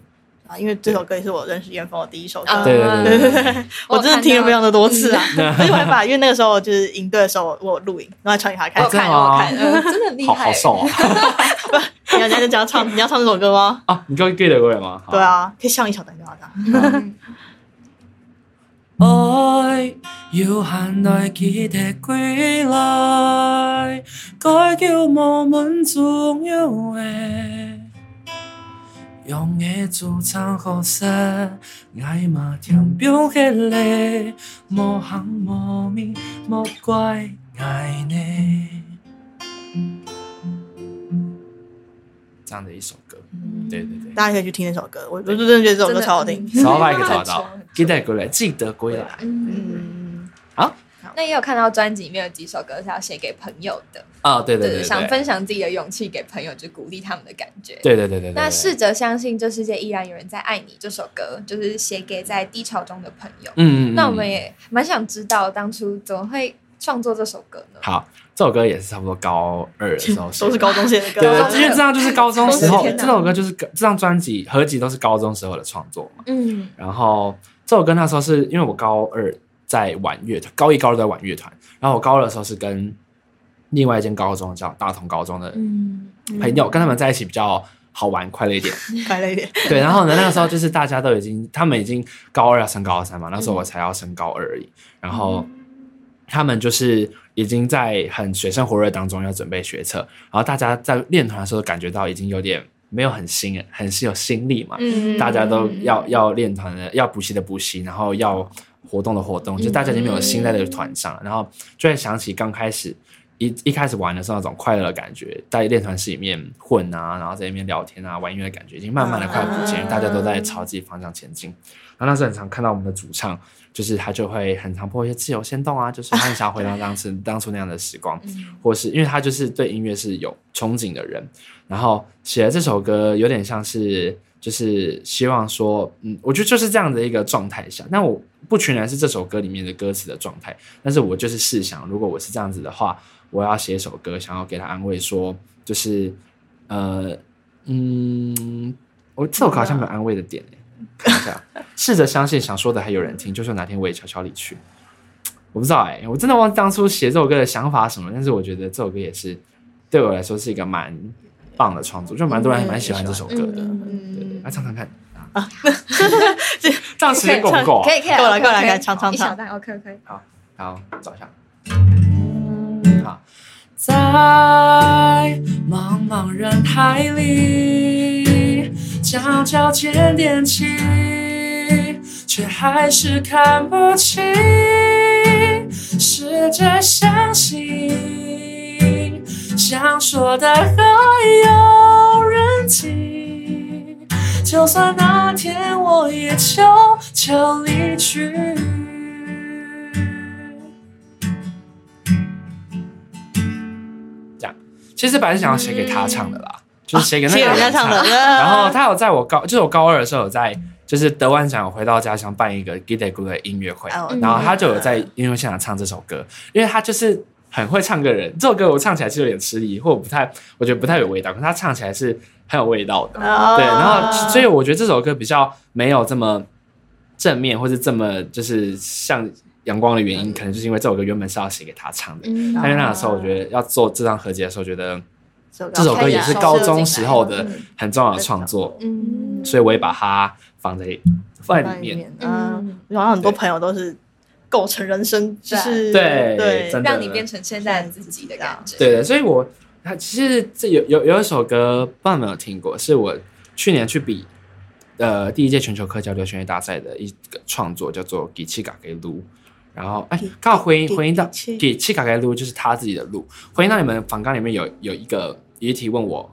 C: 啊，因为这首歌也是我认识燕峰的第一首歌，
B: 啊
A: 对对对对对对
C: 我真的听了非常的多次啊，
A: 嗯
C: 而且我还把，因为那个时候就是营队的时候，我有录影，然后还传给他看
B: 我。看
A: 真的吗
B: 我看，嗯真的厉害，
A: 好好瘦啊！
C: 你要你要讲唱，你要唱这首歌吗？
A: 啊，你刚刚 get 得过来吗？好
C: 对，啊，可以唱一小段就好了。
A: 爱要限來記得歸來，該叫我們重要嘅。用嘅主唱好聲，愛嘛甜表嘅咧，莫行莫面莫怪愛呢。这样的一首歌，对对对。
C: 大家可以去听那首歌，我我就真的觉得这首歌超好听。
A: 扫把可以找得到，记得归来，记得归来。
B: 嗯，
A: 好，
B: 那也有看到专辑里面有几首歌是要写给朋友的，
A: 啊，对对对对，
B: 想分享自己的勇气给朋友，就鼓励他们的感觉。
A: 对对对对对。
B: 那试着相信这世界依然有人在爱你这首歌，就是写给在低潮中的朋友。
A: 嗯，嗯嗯，
B: 那我们也蛮想知道，当初怎么会创作这首歌呢？
A: 好，这首歌也是差不多高二的时候，
C: 都是高中写的歌，
A: 对对，因为这张就是高中时候，这首歌就是这张专辑合集都是高中时候的创作嘛。
B: 嗯
A: 然后这首歌那时候是因为我高二在玩乐团，高一高二都在玩乐团，然后我高二的时候是跟另外一间高中叫大同高中的
B: 嗯
A: 朋友，跟他们在一起比较好玩快乐一点。
C: 快乐一点。
A: 对，然后呢，那个时候就是大家都已经，他们已经高二要升高三嘛，那时候我才要升高二而已。然后他们就是已经在很水深火热当中要准备学测，然后大家在练团的时候感觉到已经有点没有很新，很是有心力嘛，
C: 嗯
A: 大家都要要练团的，要补习的补习，然后要活动的活动，就大家已经没有心在这个团上了，然后就会想起刚开始。一一开始玩的时候那种快乐的感觉，在练团室里面混啊，然后在里面聊天啊、玩音乐的感觉，已经慢慢的快不见，大家都在朝自己方向前进。然后那时候很常看到我们的主唱，就是他就会很常播一些自由先动啊，就是他很想回到当时 当初那样的时光，或是因为他就是对音乐是有憧憬的人，然后写了这首歌有点像是就是希望说，嗯，我觉得就是这样的一个状态下，那我不全然是这首歌里面的歌词的状态，但是我就是试想，如果我是这样子的话，我要写一首歌，想要给他安慰说，就是呃嗯，我这首歌好像没有安慰的点诶、试着相信想说的还有人听，就算哪天我也悄悄离去。我不知道哎、我真的忘记当初写这首歌的想法什么，但是我觉得这首歌也是对我来说是一个蛮棒的创作，就蛮多人还蛮喜欢这首歌的。
B: 嗯
A: 对对，来唱唱看啊，这样时间够不够啊？
B: 可以可以啊，
C: 够了够了来唱唱唱
B: 一小段 OK OK。
A: 好好，找一下。好，在茫茫人海里，角角尖踮起，却还是看不清。试着相信，想说的还有人听。就算那天我也悄悄离去。其实本来是想要写给他唱的啦，就是写给那个
C: 人家唱的
A: 然后他有在我高，就是我高二的时候有在，就是得完奖回到家乡办一个 g i t a g o 的音乐会，
C: 哦
A: 然后他就有在音乐现场唱这首歌，因为他就是很会唱歌的人。这首歌我唱起来是有点吃力，或者不太，我觉得不太有味道，可是他唱起来是很有味道的。
C: 哦
A: 对，然后所以我觉得这首歌比较没有这么正面，或是这么就是像阳光的原因，可能就是因为这首歌原本是要写给他唱的。
B: 嗯。
A: 但是那个时候，我觉得要做这张合集的时候，觉得这
C: 这
A: 首歌也是高中时候的
B: 嗯。
A: 很重要的创作，
B: 嗯。
A: 所以我也把它放在放在里面。
C: 嗯，我好像很多朋友都是构成人生，就是
A: 对。
C: 对
B: 让你变成现在自己的感觉。
A: 对的，所以我它其实这有有有一首歌，不知道有没有听过，是我去年去比呃第一届全球客家流行乐大赛的一个创作，叫做《给气嘎给撸》。然后哎，刚好回应回应到
C: 给气
A: 给气嘎给撸，就是他自己的路。回应到你们访纲里面有有一个一题问我，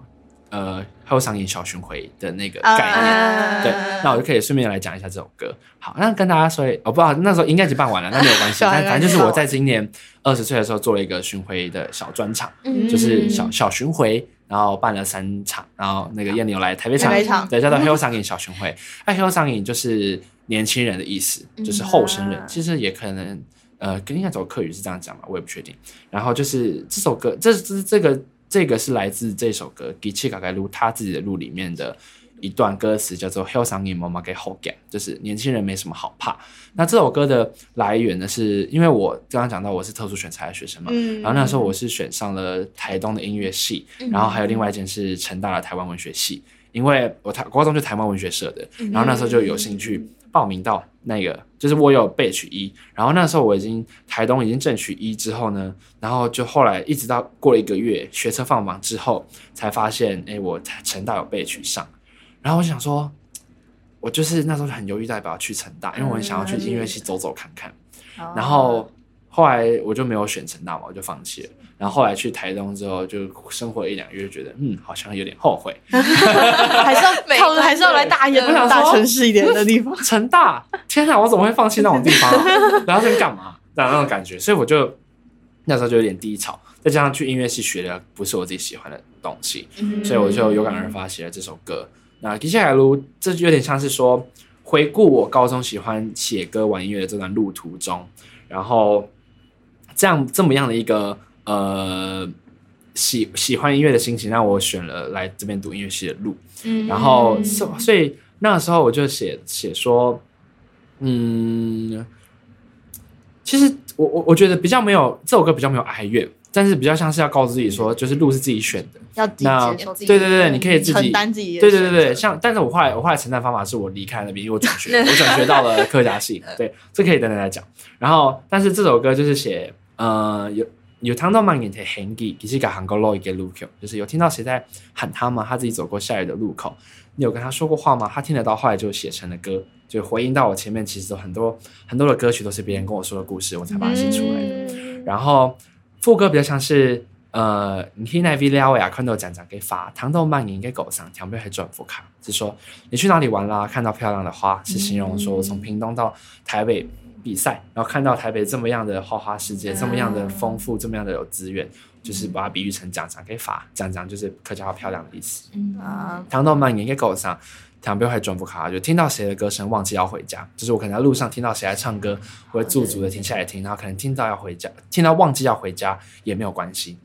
A: 呃，后上演小巡回的那个概念。
C: 啊
A: 对，那我就可以顺便来讲一下这首歌。好，那跟大家说，我、不知道那时候应该已经办完了，那没有关系。但反正就是我在今年二十岁的时候做了一个巡回的小专场，
B: 嗯
A: 就是小小巡回，然后办了三场，然后那个燕牛来台北场，
C: 台北场
A: 对，叫做 Hill 上瘾小巡回。那 Hill 上瘾就是年轻人的意思，就是后生人，
B: 嗯
A: 其实也可能呃，跟应该走客语是这样讲吧，我也不确定。然后就是这首歌，这这这个这个是来自这首歌《给气嘎嘎路》他自己的路里面的一段歌词，叫做 “Hell 上瘾妈妈给后感”，就是年轻人没什么好怕。那这首歌的来源呢，是因为我刚刚讲到我是特殊选材的学生嘛，
C: 嗯。
A: 然后那时候我是选上了台东的音乐系，然后还有另外一间是成大的台湾文学系，因为我台高中就台湾文学社的，然后那时候就有兴趣报名到那个，就是我有被取一，然后那时候我已经台东已经正取一之后呢，然后就后来一直到过了一个月学车放榜之后，才发现哎我成大有被取上，然后我想说，我就是那时候很犹豫到底要不要去成大，因为我很想要去音乐系走走看看。然后后来我就没有选成大嘛，我就放弃了。然后后来去台东之后，就生活一两个月，觉得嗯，好像有点后悔。
C: 还是要 靠，还是要来大一点
A: 我想
C: 大城市一点的地方。
A: 成大，天哪，我怎么会放弃那种地方、啊？然后在干嘛？那那种感觉，所以我就那时候就有点低潮，再加上去音乐系学的不是我自己喜欢的东西，所以我就有感而发写了这首歌。那接下来如，这就有点像是说回顾我高中喜欢写歌、玩音乐的这段路途中，然后这样这么样的一个呃喜喜欢音乐的心情，让我选了来这边读音乐系的路。
B: 嗯
A: 然后所所以那个时候我就写写说，嗯，其实我我我觉得比较没有这首歌比较没有哀怨，但是比较像是要告诉自己说，就是路是自己选的。
C: 要自己
A: 那对对对对，你可以自己
C: 承担自己
A: 对对对对，像但是我后来我后来承担方法是我离开那边，因为我转学，我转学到了客家系，对，这可以等等来讲。然后，但是这首歌就是写呃有。有听到慢点的 hangy，其实给韩国路一个路口，就是有听到谁在喊他吗？他自己走过下雨的路口，你有跟他说过话吗？他听得到，后来就写成了歌，就回应到我前面其实很多很多的歌曲都是别人跟我说的故事，我才把它写出来的。然后副歌比较像是呃，你听那 V 了呀，看到讲讲给发，糖豆蔓延给狗上，条边还转副卡，是说你去哪里玩啦？看到漂亮的花，是形容说我从屏东到台北比赛，然后看到台北这么样的花花世界，这么样的丰富，这么样的有资源，就是把它比喻成讲讲给发，讲讲就是客家话漂亮的意思。
C: 啊，
A: 糖豆蔓延给狗上，糖边会转不卡，就听到谁的歌声，忘记要回家。就是我可能在路上听到谁在唱歌，我会驻足的停下来听，然后可能听到要回家，听到忘记要回家也没有关系。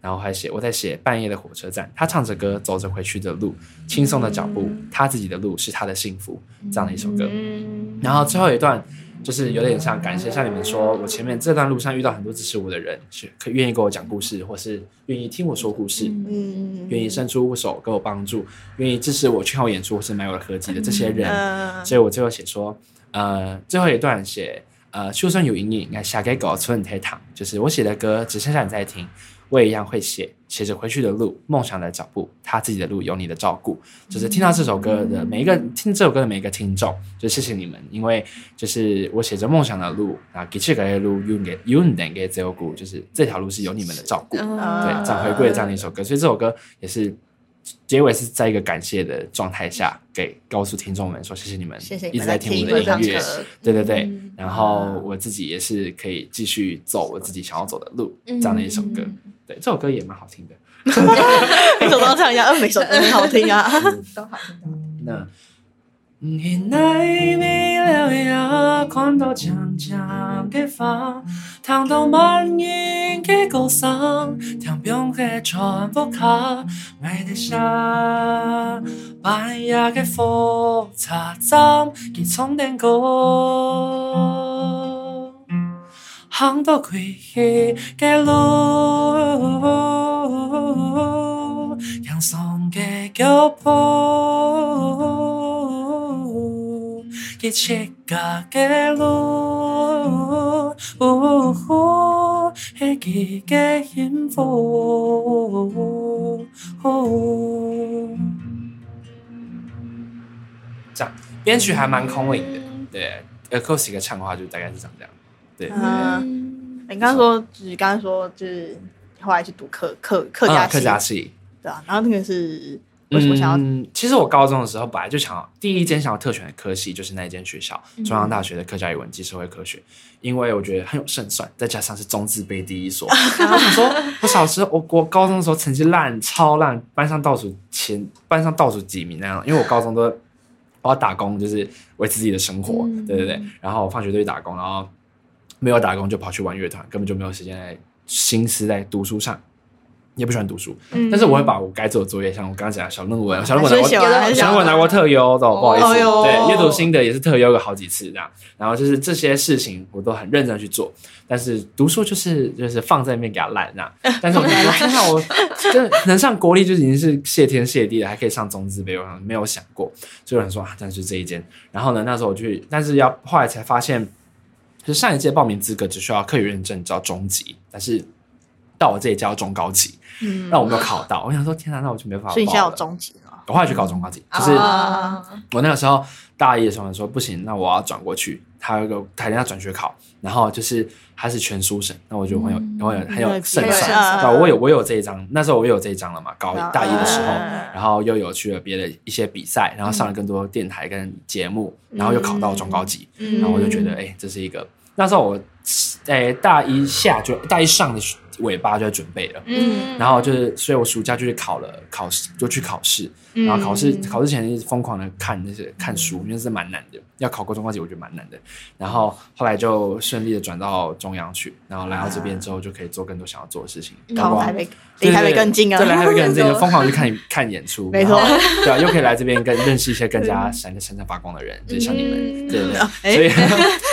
A: 然后还写我在写半夜的火车站，他唱着歌走着回去的路，轻松的脚步，他自己的路是他的幸福，这样的一首歌。
B: 嗯
A: 然后最后一段就是有点像感谢，像你们说，我前面这段路上遇到很多支持我的人，是可愿意跟我讲故事，或是愿意听我说故事，
C: 嗯，
A: 愿意伸出手给我帮助，愿意支持我去看我演出或是买我的合集的这些人，
C: 嗯。
A: 所以我最后写说，呃，最后一段写，呃，就算有阴影，那下给狗村太躺，就是我写的歌只剩下你在听，我也一样会写，写着回去的路，梦想的脚步，他自己的路有你的照顾，就是听到这首歌的每一个听这首歌的每一个听众，就谢谢你们，因为就是我写着梦想的路啊，给这个路有给有你给照顾，就是这条路是有你们的照顾，
B: 嗯。
A: 对，这样回归的这样的一首歌，所以这首歌也是结尾是在一个感谢的状态下，给告诉听众们说谢谢你们，
C: 谢谢你们
A: 一直在听我的音乐对对对，然后我自己也是可以继续走我自己想要走的路，这样的一首歌，对，这首歌也蛮好听的。
C: 每首都要唱一下，呃，每首都很好听啊。
B: 都好听到。
A: 那。你了呀，看到长长的花，糖豆蔓延嘅高山，天边嘅船不卡，爱的下，半夜嘅火车站，佢充電歌，行到開去嘅路，向上嘅腳步。一切家嘅路，係佢嘅幸福。这样编曲还蛮空灵的，对，acoustic 唱的话就大概是长这样，对，
C: 嗯，你刚刚说，就是刚刚说，就是后来去读客客客家
A: 客家系。
C: 对啊，然后那个是为什么想要？
A: 嗯，其实我高中的时候本来就想要第一间想要特选的科系就是那一间学校，
C: 嗯
A: 中央大学的客家语文暨社会科学，因为我觉得很有胜算，再加上是中字辈第一所。然后我想说，我小时候我我高中的时候成绩烂超烂，班上倒数前班上倒数几名那样，因为我高中都我要打工，就是维持自己的生活，
C: 嗯
A: 对对对。然后我放学都去打工，然后没有打工就跑去玩乐团，根本就没有时间来心思在读书上。也不喜欢读书，
C: 嗯
A: 但是我会把我该做的作业，像我刚刚讲的小论文，小论文拿过
C: 还是写完还是
A: 小论文拿过特优的，不好意思，
C: 哦
A: 对，阅读心得也是特优个好几次这样。然后就是这些事情我都很认真去做，但是读书就是就是放在那边给它烂这样。但是我觉得天哪，我真的能上国立就已经是谢天谢地了，还可以上中字辈，我没有想过，所以有人说啊，但是这一间。然后呢，那时候我去，但是要后来才发现，就是上一届报名资格只需要课余认证叫中级，但是到我这里要中高级，
C: 嗯
A: 让我没有考到。我想说，天哪，那我就没办法报了。
C: 所以你现在有终极了。
A: 我后来去考中高级，就是
B: 啊
A: 我那个时候大一的时候说不行，那我要转过去，他有一个台大转学考，然后就是他是全书审，那我就很有很有很有胜算，
C: 胜
A: 对吧？我有我有这一张，那时候我有这一张了嘛，高
C: 嗯
A: 大一的时候，
C: 嗯
A: 然后又有去了别的一些比赛，然后上了更多电台跟节目，然后又考到中高级，
B: 嗯。
A: 然后我就觉得，哎、这是一个。那时候我，哎、大一下就大一上的尾巴就在准备了。
B: 嗯。
A: 然后就是，所以我暑假就去考了考试，就去考试，然后考试
C: 嗯
A: 考试前一直疯狂的看那些看书，因为是蛮难的，要考过中高级我觉得蛮难的。然后后来就顺利的转到中央去，然后来到这边之后就可以做更多想要做的事情，包括
C: 考台北，离台北更近啊。
A: 对，！离台北更近，就 疯狂去看看演出，
C: 没错。
A: 对啊，又可以来这边跟认识一些更加闪闪闪发光的人，就是像你们，
B: 嗯。
A: 对对
C: 哎。
A: 对，所以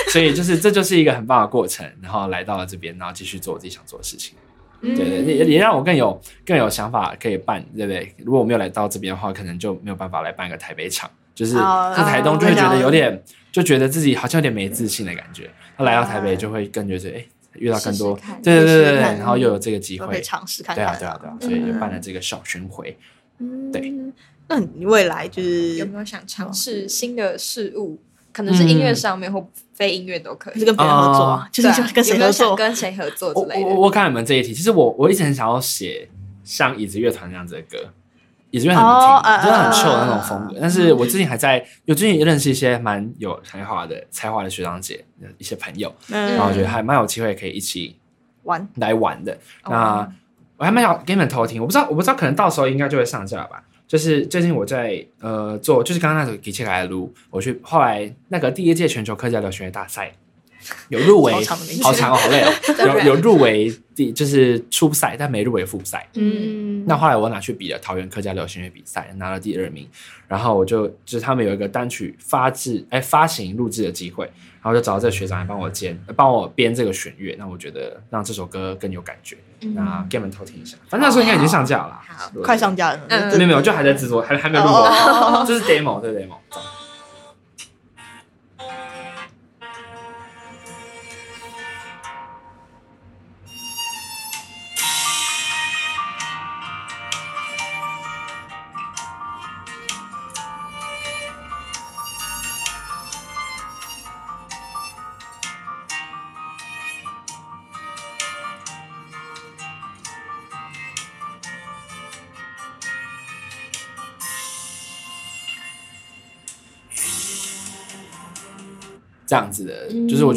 A: 所以就是这就是一个很棒的过程，然后来到了这边，然后继续做我自己想做的事情。对对，也也让我更有更有想法可以办，对不对？如果我没有来到这边的话，可能就没有办法来办一个台北场，就是
C: 哦
A: 在台东就会觉得
C: 哦
A: 有点，就觉得自己好像有点没自信的感觉。那来到台北就会更觉得，哎，遇到更多对对对对然后又有这个机会
C: 可以，尝试看看。
A: 对啊对啊对啊，所以就办了这个小巡回。对
C: 嗯，那你未来就是
B: 有没有想尝试新的事物？可能是音乐上面或非音乐都可以。
C: 是跟别人合作？就是跟谁合
B: 有没有想
C: 作？
B: 跟谁合作之类的。
A: 我我看你们这一题，其实我我一直很想要写像椅子乐团那样子的歌，椅子乐团很
C: 哦
A: 听，真的很
C: 呃
A: chill 的那种风格。但是我最近还在，有最近也认识一些蛮有才华的才华的学长姐，一些朋友，
C: 嗯
A: 然后我觉得还蛮有机会可以一起
C: 玩
A: 来玩的。
B: 哦
A: 那我还蛮想给你们偷听，我不知道，我不知道，可能到时候应该就会上架吧。就是最近我在呃做，就是刚刚那首《给切开的路》，我去后来那个第一届全球客家流行乐大赛有入围，
C: 好长
A: 哦，好累哦，有有入围第就是初赛，但没入围复赛。
B: 嗯，
A: 那后来我拿去比了桃园客家流行乐比赛，拿了第二名。然后我就就是他们有一个单曲发制哎发行录制的机会，然后就找到这个学长来帮我监呃帮我编这个弦乐，那我觉得让这首歌更有感觉。那给你们偷听一下，反正那时候应该已经上架了啦，
B: 好
C: 快上架了，
B: 嗯。
A: 没有没有，就还在制作，还还没有录过，
C: 哦。
A: 这是 demo，这是 demo。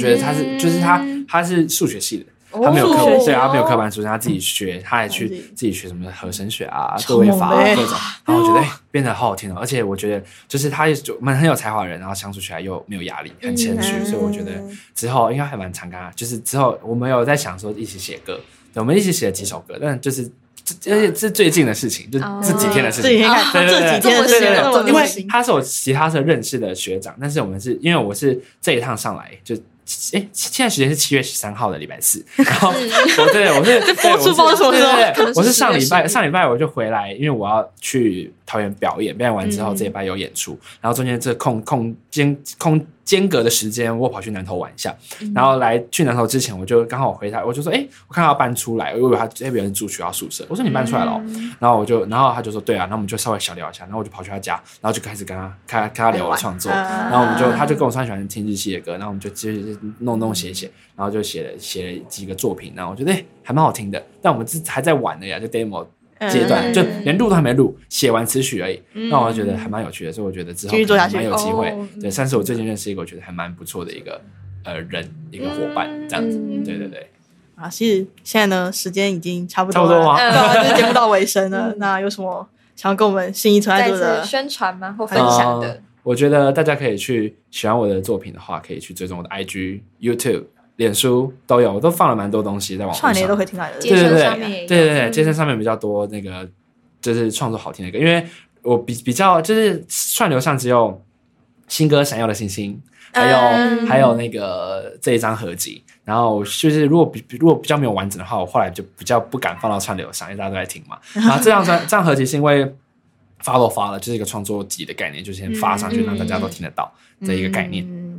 A: 觉得他是，就是他他是数学系的。他没有课
C: 数学，系
A: 对啊，没有课班出身，他自己学，他还去
C: 自己
A: 学什么和声学啊、
C: 超
A: 各位法啊各种，然后我觉得哎变得好好听哦，而且我觉得就是他也就蛮很有才华的人，然后相处起来又没有压力，很谦虚，
C: 嗯
A: 所以我觉得之后应该还蛮常跟他，就是之后我们有在想说一起写歌，我们一起写了几首歌，但就是这而且是最近的事情，就这几天的事情
C: 这几。天的事情，
A: 因为他是我其他是认识的学长，但是我们是因为我是这一趟上来就。哎，现在时间是七月十三号的礼拜四，然后我对我 是我是上礼拜上礼拜我就回来，因为我要去桃园表演，表演完之后
B: 嗯
A: 这礼拜有演出，然后中间这空空间空间隔的时间，我跑去南头玩一下，然后来去南头之前，我就刚好回他，我就说，哎，我看到要搬出来，我以为他这边人住学校宿舍，我说你搬出来了哦，然后我就，然后他就说对啊，然后我们就稍微小聊一下，然后我就跑去他家，然后就开始跟他跟他跟他聊我的创作，
C: 嗯
A: 然后我们就他就跟我说他喜欢听日系的歌，然后我们就接着弄弄写写，然后就写了写了几个作品，然后我觉得哎还蛮好听的，但我们这还在玩的呀，就 demo 阶段，
C: 嗯
A: 就连录都还没录，写完词曲而已，那我就觉得还蛮有趣的，所以我觉得之后
C: 继续做下去。
A: 蛮有机会。
B: 哦，
A: 对，算是我最近认识一个我觉得还蛮不错的一个呃人一个伙伴这样子，
B: 嗯。
A: 对对对，
C: 啊，其实现在呢，时间已经差不多
A: 差不多吗
C: 了，对啊，就是节目到尾声了。那有什么想要跟我们新一存在的？
B: 次宣传吗？或分享的？
A: 呃？我觉得大家可以去喜欢我的作品的话，可以去追踪我的 IG、YouTube、脸书都有，我都放了蛮多东西在网上
C: 串联
A: 上。
C: 都可以听到你的
A: 对对对对对对，
B: 嗯
A: 健身上面比较多那个就是创作好听的歌，因为我比比较就是串流上只有新歌《闪耀的星星》，还有、
B: 嗯
A: 还有那个这一张合集。然后就是如果比如果比较没有完整的话，我后来就比较不敢放到串流上，因为大家都在听嘛。然后这张专这张合集是因为发都发了，就是一个创作集的概念，就先发上去，
B: 嗯
A: 让大家都听得到这一个概念。
C: 嗯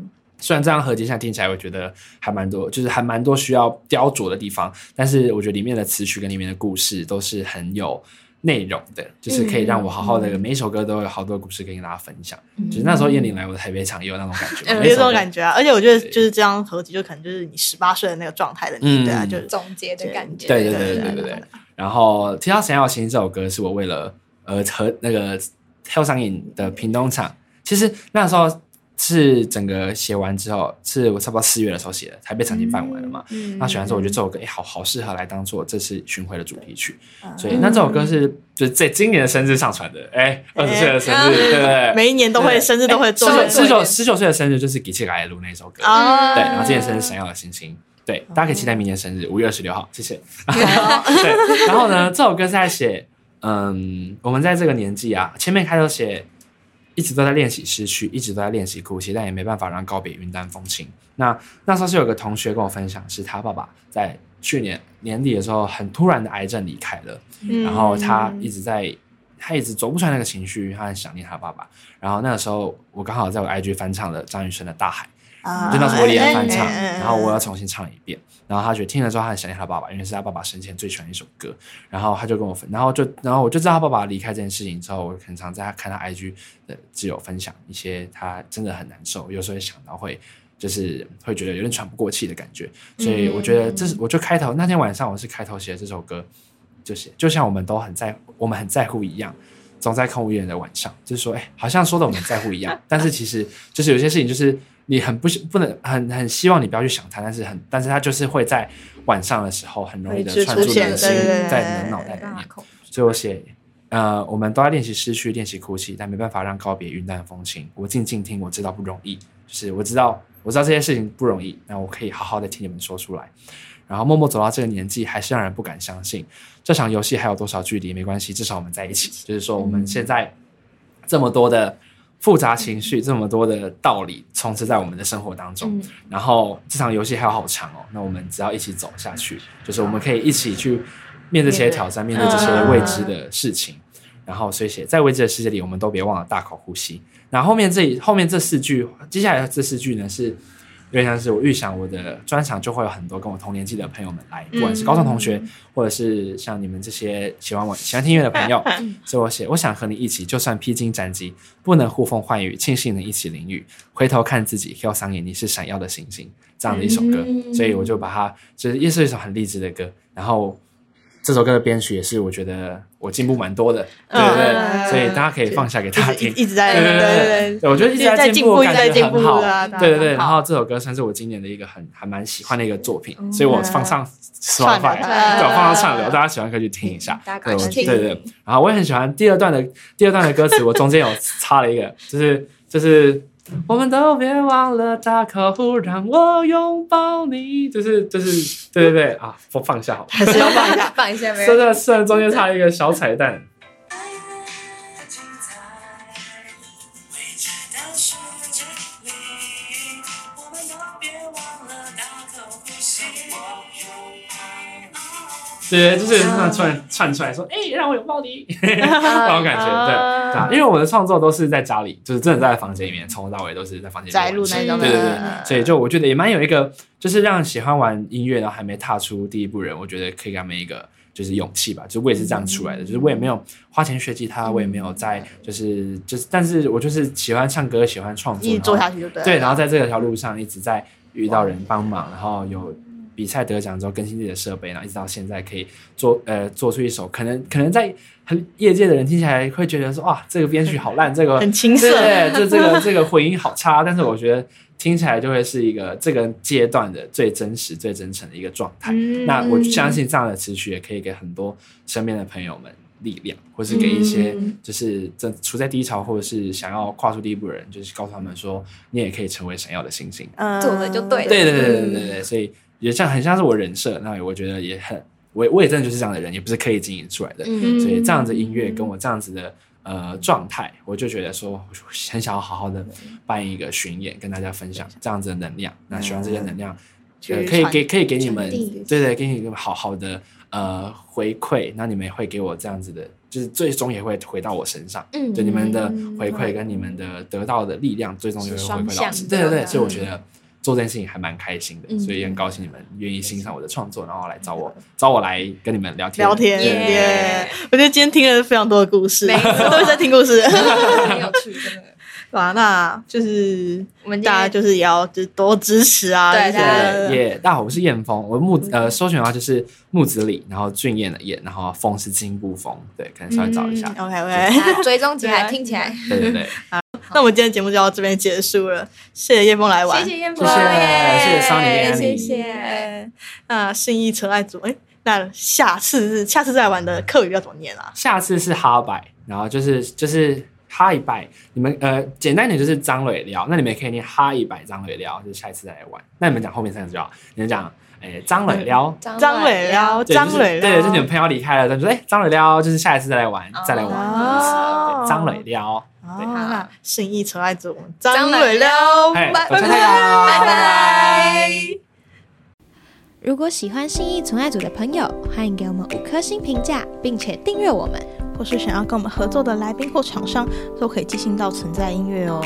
A: 虽然这张合集现在听起来，我觉得还蛮多，就是还蛮多需要雕琢的地方，但是我觉得里面的词曲跟里面的故事都是很有内容的，就是可以让我好好的、每一首歌都有好多故事可以跟大家分享。就是那时候燕玲来我的台北场也有那种感觉，
B: 嗯
C: 有这种感觉啊，而且我觉得就是这张合集，就可能就是你十八岁的那个状态的你，
A: 嗯
C: 对啊，就是
B: 总结的感觉。
A: 对对对对对对对。然后提到《闪耀星》这首歌，是我为了呃和那个跳上瘾的屏东场，其实那时候是整个写完之后，是我差不多四月的时候写的，才被曾经办完了嘛。
C: 嗯
A: 那写完之后，我觉得这首歌哎、好好适合来当做这次巡回的主题曲，
C: 嗯。
A: 所以那这首歌是就是在今年的生日上传的，哎、二十岁的生日，对不对？
C: 每一年都会生日都会做
A: 十九十九十九岁的生日就是给切来录那首歌，
C: 啊，
A: 对，然后今年生日闪耀的星星，对，大家可以期待明年生日五月二十六号，谢谢。对，然后呢，这首歌是在写，嗯，我们在这个年纪啊，前面开头写，一直都在练习失去，一直都在练习哭泣，但也没办法让告别云淡风轻。那那时候是有个同学跟我分享，是他爸爸在去年年底的时候，很突然的癌症离开了，
C: 嗯
A: 然后他一直在，他一直走不出来那个情绪，他很想念他爸爸。然后那个时候，我刚好在我 IG 翻唱了张雨生的《大海》。
C: 啊
A: 就那时候我也翻唱，然后我要重新唱一遍，然后他觉得听了之后他很想念他爸爸，因为是他爸爸生前最喜欢的一首歌，然后他就跟我分，然后就然后我就知道他爸爸离开这件事情之后，我很常在他看他 IG 的自由分享一些他真的很难受，有时候会想到会就是会觉得有点喘不过气的感觉，所以我觉得这是我就开头那天晚上我是开头写的这首歌，就写就像我们都很在我们很在乎一样。总在空无一人的晚上，就是说，哎、好像说的我们在乎一样，但是其实就是有些事情，就是你很不不能很很希望你不要去想它，但是很，但是它就是会在晚上的时候很容易的
C: 会
A: 串出
C: 出现
A: 你的心在你的脑袋里面。所以我写，呃，我们都在练习失去，练习哭泣，但没办法让告别云淡风轻。我静静听，我知道不容易，就是我知道，我知道这些事情不容易，那我可以好好的听你们说出来。然后默默走到这个年纪，还是让人不敢相信这场游戏还有多少距离？没关系，至少我们在一起。就是说，我们现在这么多的复杂情绪，这么多的道理充斥在我们的生活当中。然后这场游戏还有好长哦，那我们只要一起走下去，就是我们可以一起去面对这些挑战，面对这些未知的事情。然后，所以写在未知的世界里，我们都别忘了大口呼吸。然后后面这里后面这四句，接下来这四句呢是。有点像是我预想我的专场就会有很多跟我同年纪的朋友们来，不管是高中同学，或者是像你们这些喜欢我喜欢听音乐的朋友，所以我写我想和你一起，就算披荆斩棘，不能呼风唤雨，庆幸能一起淋雨。回头看自己，要桑眼，你是闪耀的星星，这样的一首歌，所以我就把它就是也是一首很励志的歌。然后这首歌的编曲也是我觉得我进步蛮多的，对对对，
C: 嗯
A: 所以大家可以放下给大家听。
C: 一直在
A: 对对对我觉得一直在进步，
C: 一直在进步
A: 感觉很好。
C: 啊
A: 对对对，然后这首歌算是我今年的一个很还蛮喜欢的一个作品，所以我放上 Spotify，
C: 串
A: 对，我放上串流，大家喜欢可以去听一下。
B: 大家
A: 对对，然后我也很喜欢第二段的第二段的歌词，我中间有插了一个，就是就是。我们都别忘了大客户，让我拥抱你。就是就是，对对对啊，放放下好了。
C: 还是要放一下。
B: 放一下没
A: 真
B: 人。
A: 的虽然中间差一个小彩蛋，对，就是突然突然窜出来说，哎、让我拥抱你，那种感觉，对，对啊，因为我的创作都是在家里，就是真的在房间里面，从头到尾都是在房间里
C: 宅录
A: 完成
C: 那种。
A: 对对对，
C: 嗯。
A: 所以就我觉得也蛮有一个，就是让喜欢玩音乐然后还没踏出第一步人，我觉得可以给他们一个就是勇气吧，就是我也是这样出来的，就是我也没有花钱学吉他，我也没有在就是就是，但是我就是喜欢唱歌，喜欢创作，
C: 一直做下去就对。
A: 对，然后在这条路上一直在遇到人帮忙，然后有比赛得奖之后更新自己的设备，然后一直到现在可以做呃做出一首可能可能在很业界的人听起来会觉得说哇这个编曲好烂，这个
C: 很青涩
A: 对，这这个这个回音好差，但是我觉得听起来就会是一个这个阶段的最真实、最真诚的一个状态。
C: 嗯
A: 那我相信这样的词曲也可以给很多身边的朋友们力量，或是给一些
C: 嗯
A: 就是正处在低潮或者是想要跨出第一步的人，就是告诉他们说，你也可以成为闪耀的星星。
C: 嗯
B: 做了就对了
A: 对对对对对对对，所以也像很像是我人设，那我觉得也很，我也我也真的就是这样的人，也不是刻意经营出来的。
B: 嗯。
A: 所以这样子音乐跟我这样子的呃状态，我就觉得说很想要好好的办一个巡演，跟大家分享这样子的能量。那希望这些能量，
C: 去
A: 呃，可以给可以给你们，对对，给你一个好好的呃回馈，那你们也会给我这样子的，就是最终也会回到我身上。
B: 嗯。
A: 就你们的回馈跟你们的得到的力量，最终也会回馈到对对对，
B: 嗯
A: 所以我觉得做这件事情还蛮开心的，
B: 嗯
A: 所以也很高兴你们愿意欣赏我的创作，然后来找我找我来跟你们聊天
C: 聊天
A: 对对对
C: 耶！我觉得今天听了非常多的故事，
B: 没错
C: 都是在听故事。
B: 很有趣，真的。
C: 对吧？那就是
B: 我们
C: 大家就是也要就是多支持啊，
B: 对
C: 就是
B: 大家
A: 对，耶！大家好，我是燕峰，我木呃搜寻的话就是木子李，然后俊彦的彦，然后风是金步风，对，可能稍微找一下。
C: OK OK，
B: 啊追踪起来，听起来。
A: 对对对，
F: 那我们今天节目就到这边结束了，谢谢叶峰来玩，
B: 谢谢燕波，
A: 谢谢谢谢 Sunny
B: 耶
A: Annie
B: 谢谢。
F: 那信义纯爱组，哎，那下次是下次再玩的课语要怎么念啊？
A: 下次是哈拜，然后就是就是哈一拜，你们呃简单点就是张磊聊，那你们也可以念哈一拜张磊聊，就是下一次再来玩。那你们讲后面三个就好，你们讲诶张磊撩。
F: 张磊撩，张磊撩，
A: 对，就是你们朋友离开了，他们说：“哎，张磊撩，就是下一次再来玩，再来玩。张磊撩，
F: 哦，
A: 对
F: 那信义纯爱组，
B: 张
F: 张磊
B: 磊撩
F: 撩，
A: 哎，
B: 拜
A: 我是太阳，
B: 拜拜。
G: 如果喜欢信义存爱组的朋友，欢迎给我们五颗星评价，并且订阅我们。
F: 或是想要跟我们合作的来宾或厂商，都可以寄信到存在音乐哦。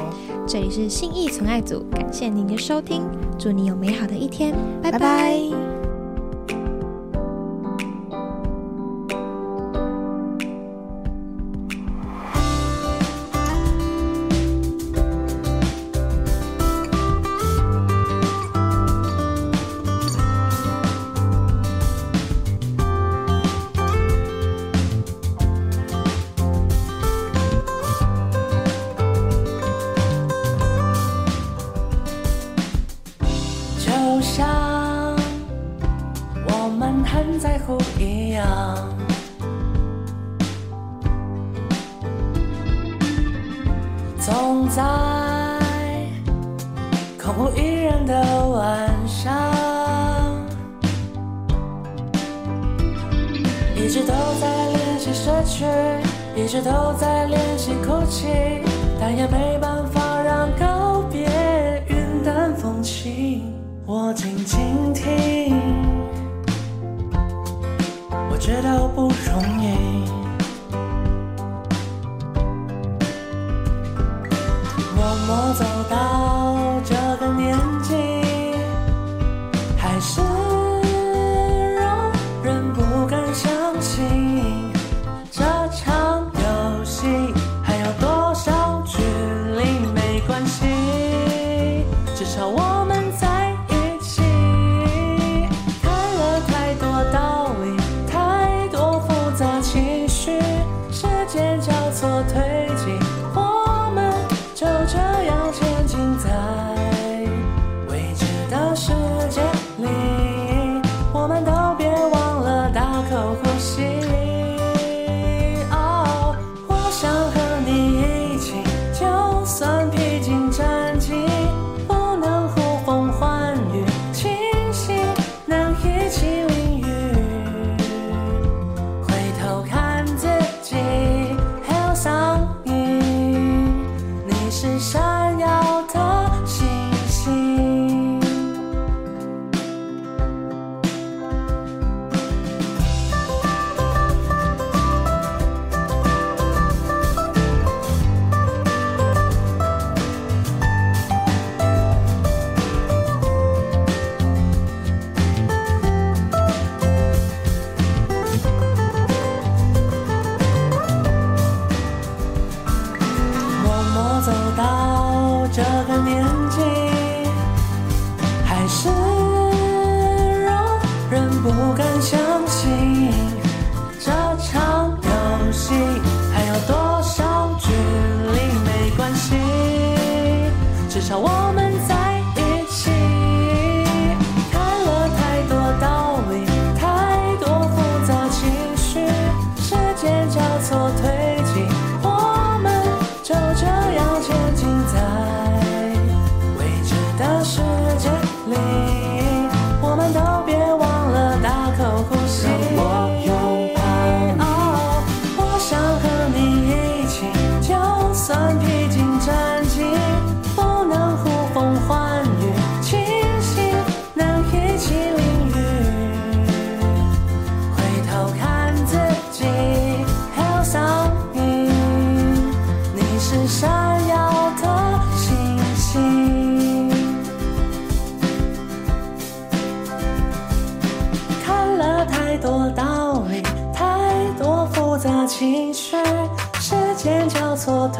G: 这里是信义存爱组，感谢您的收听，祝你有美好的一天，拜
F: 拜
G: 拜
F: 拜。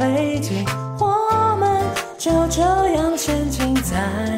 H: 错推进，我们就这样前进在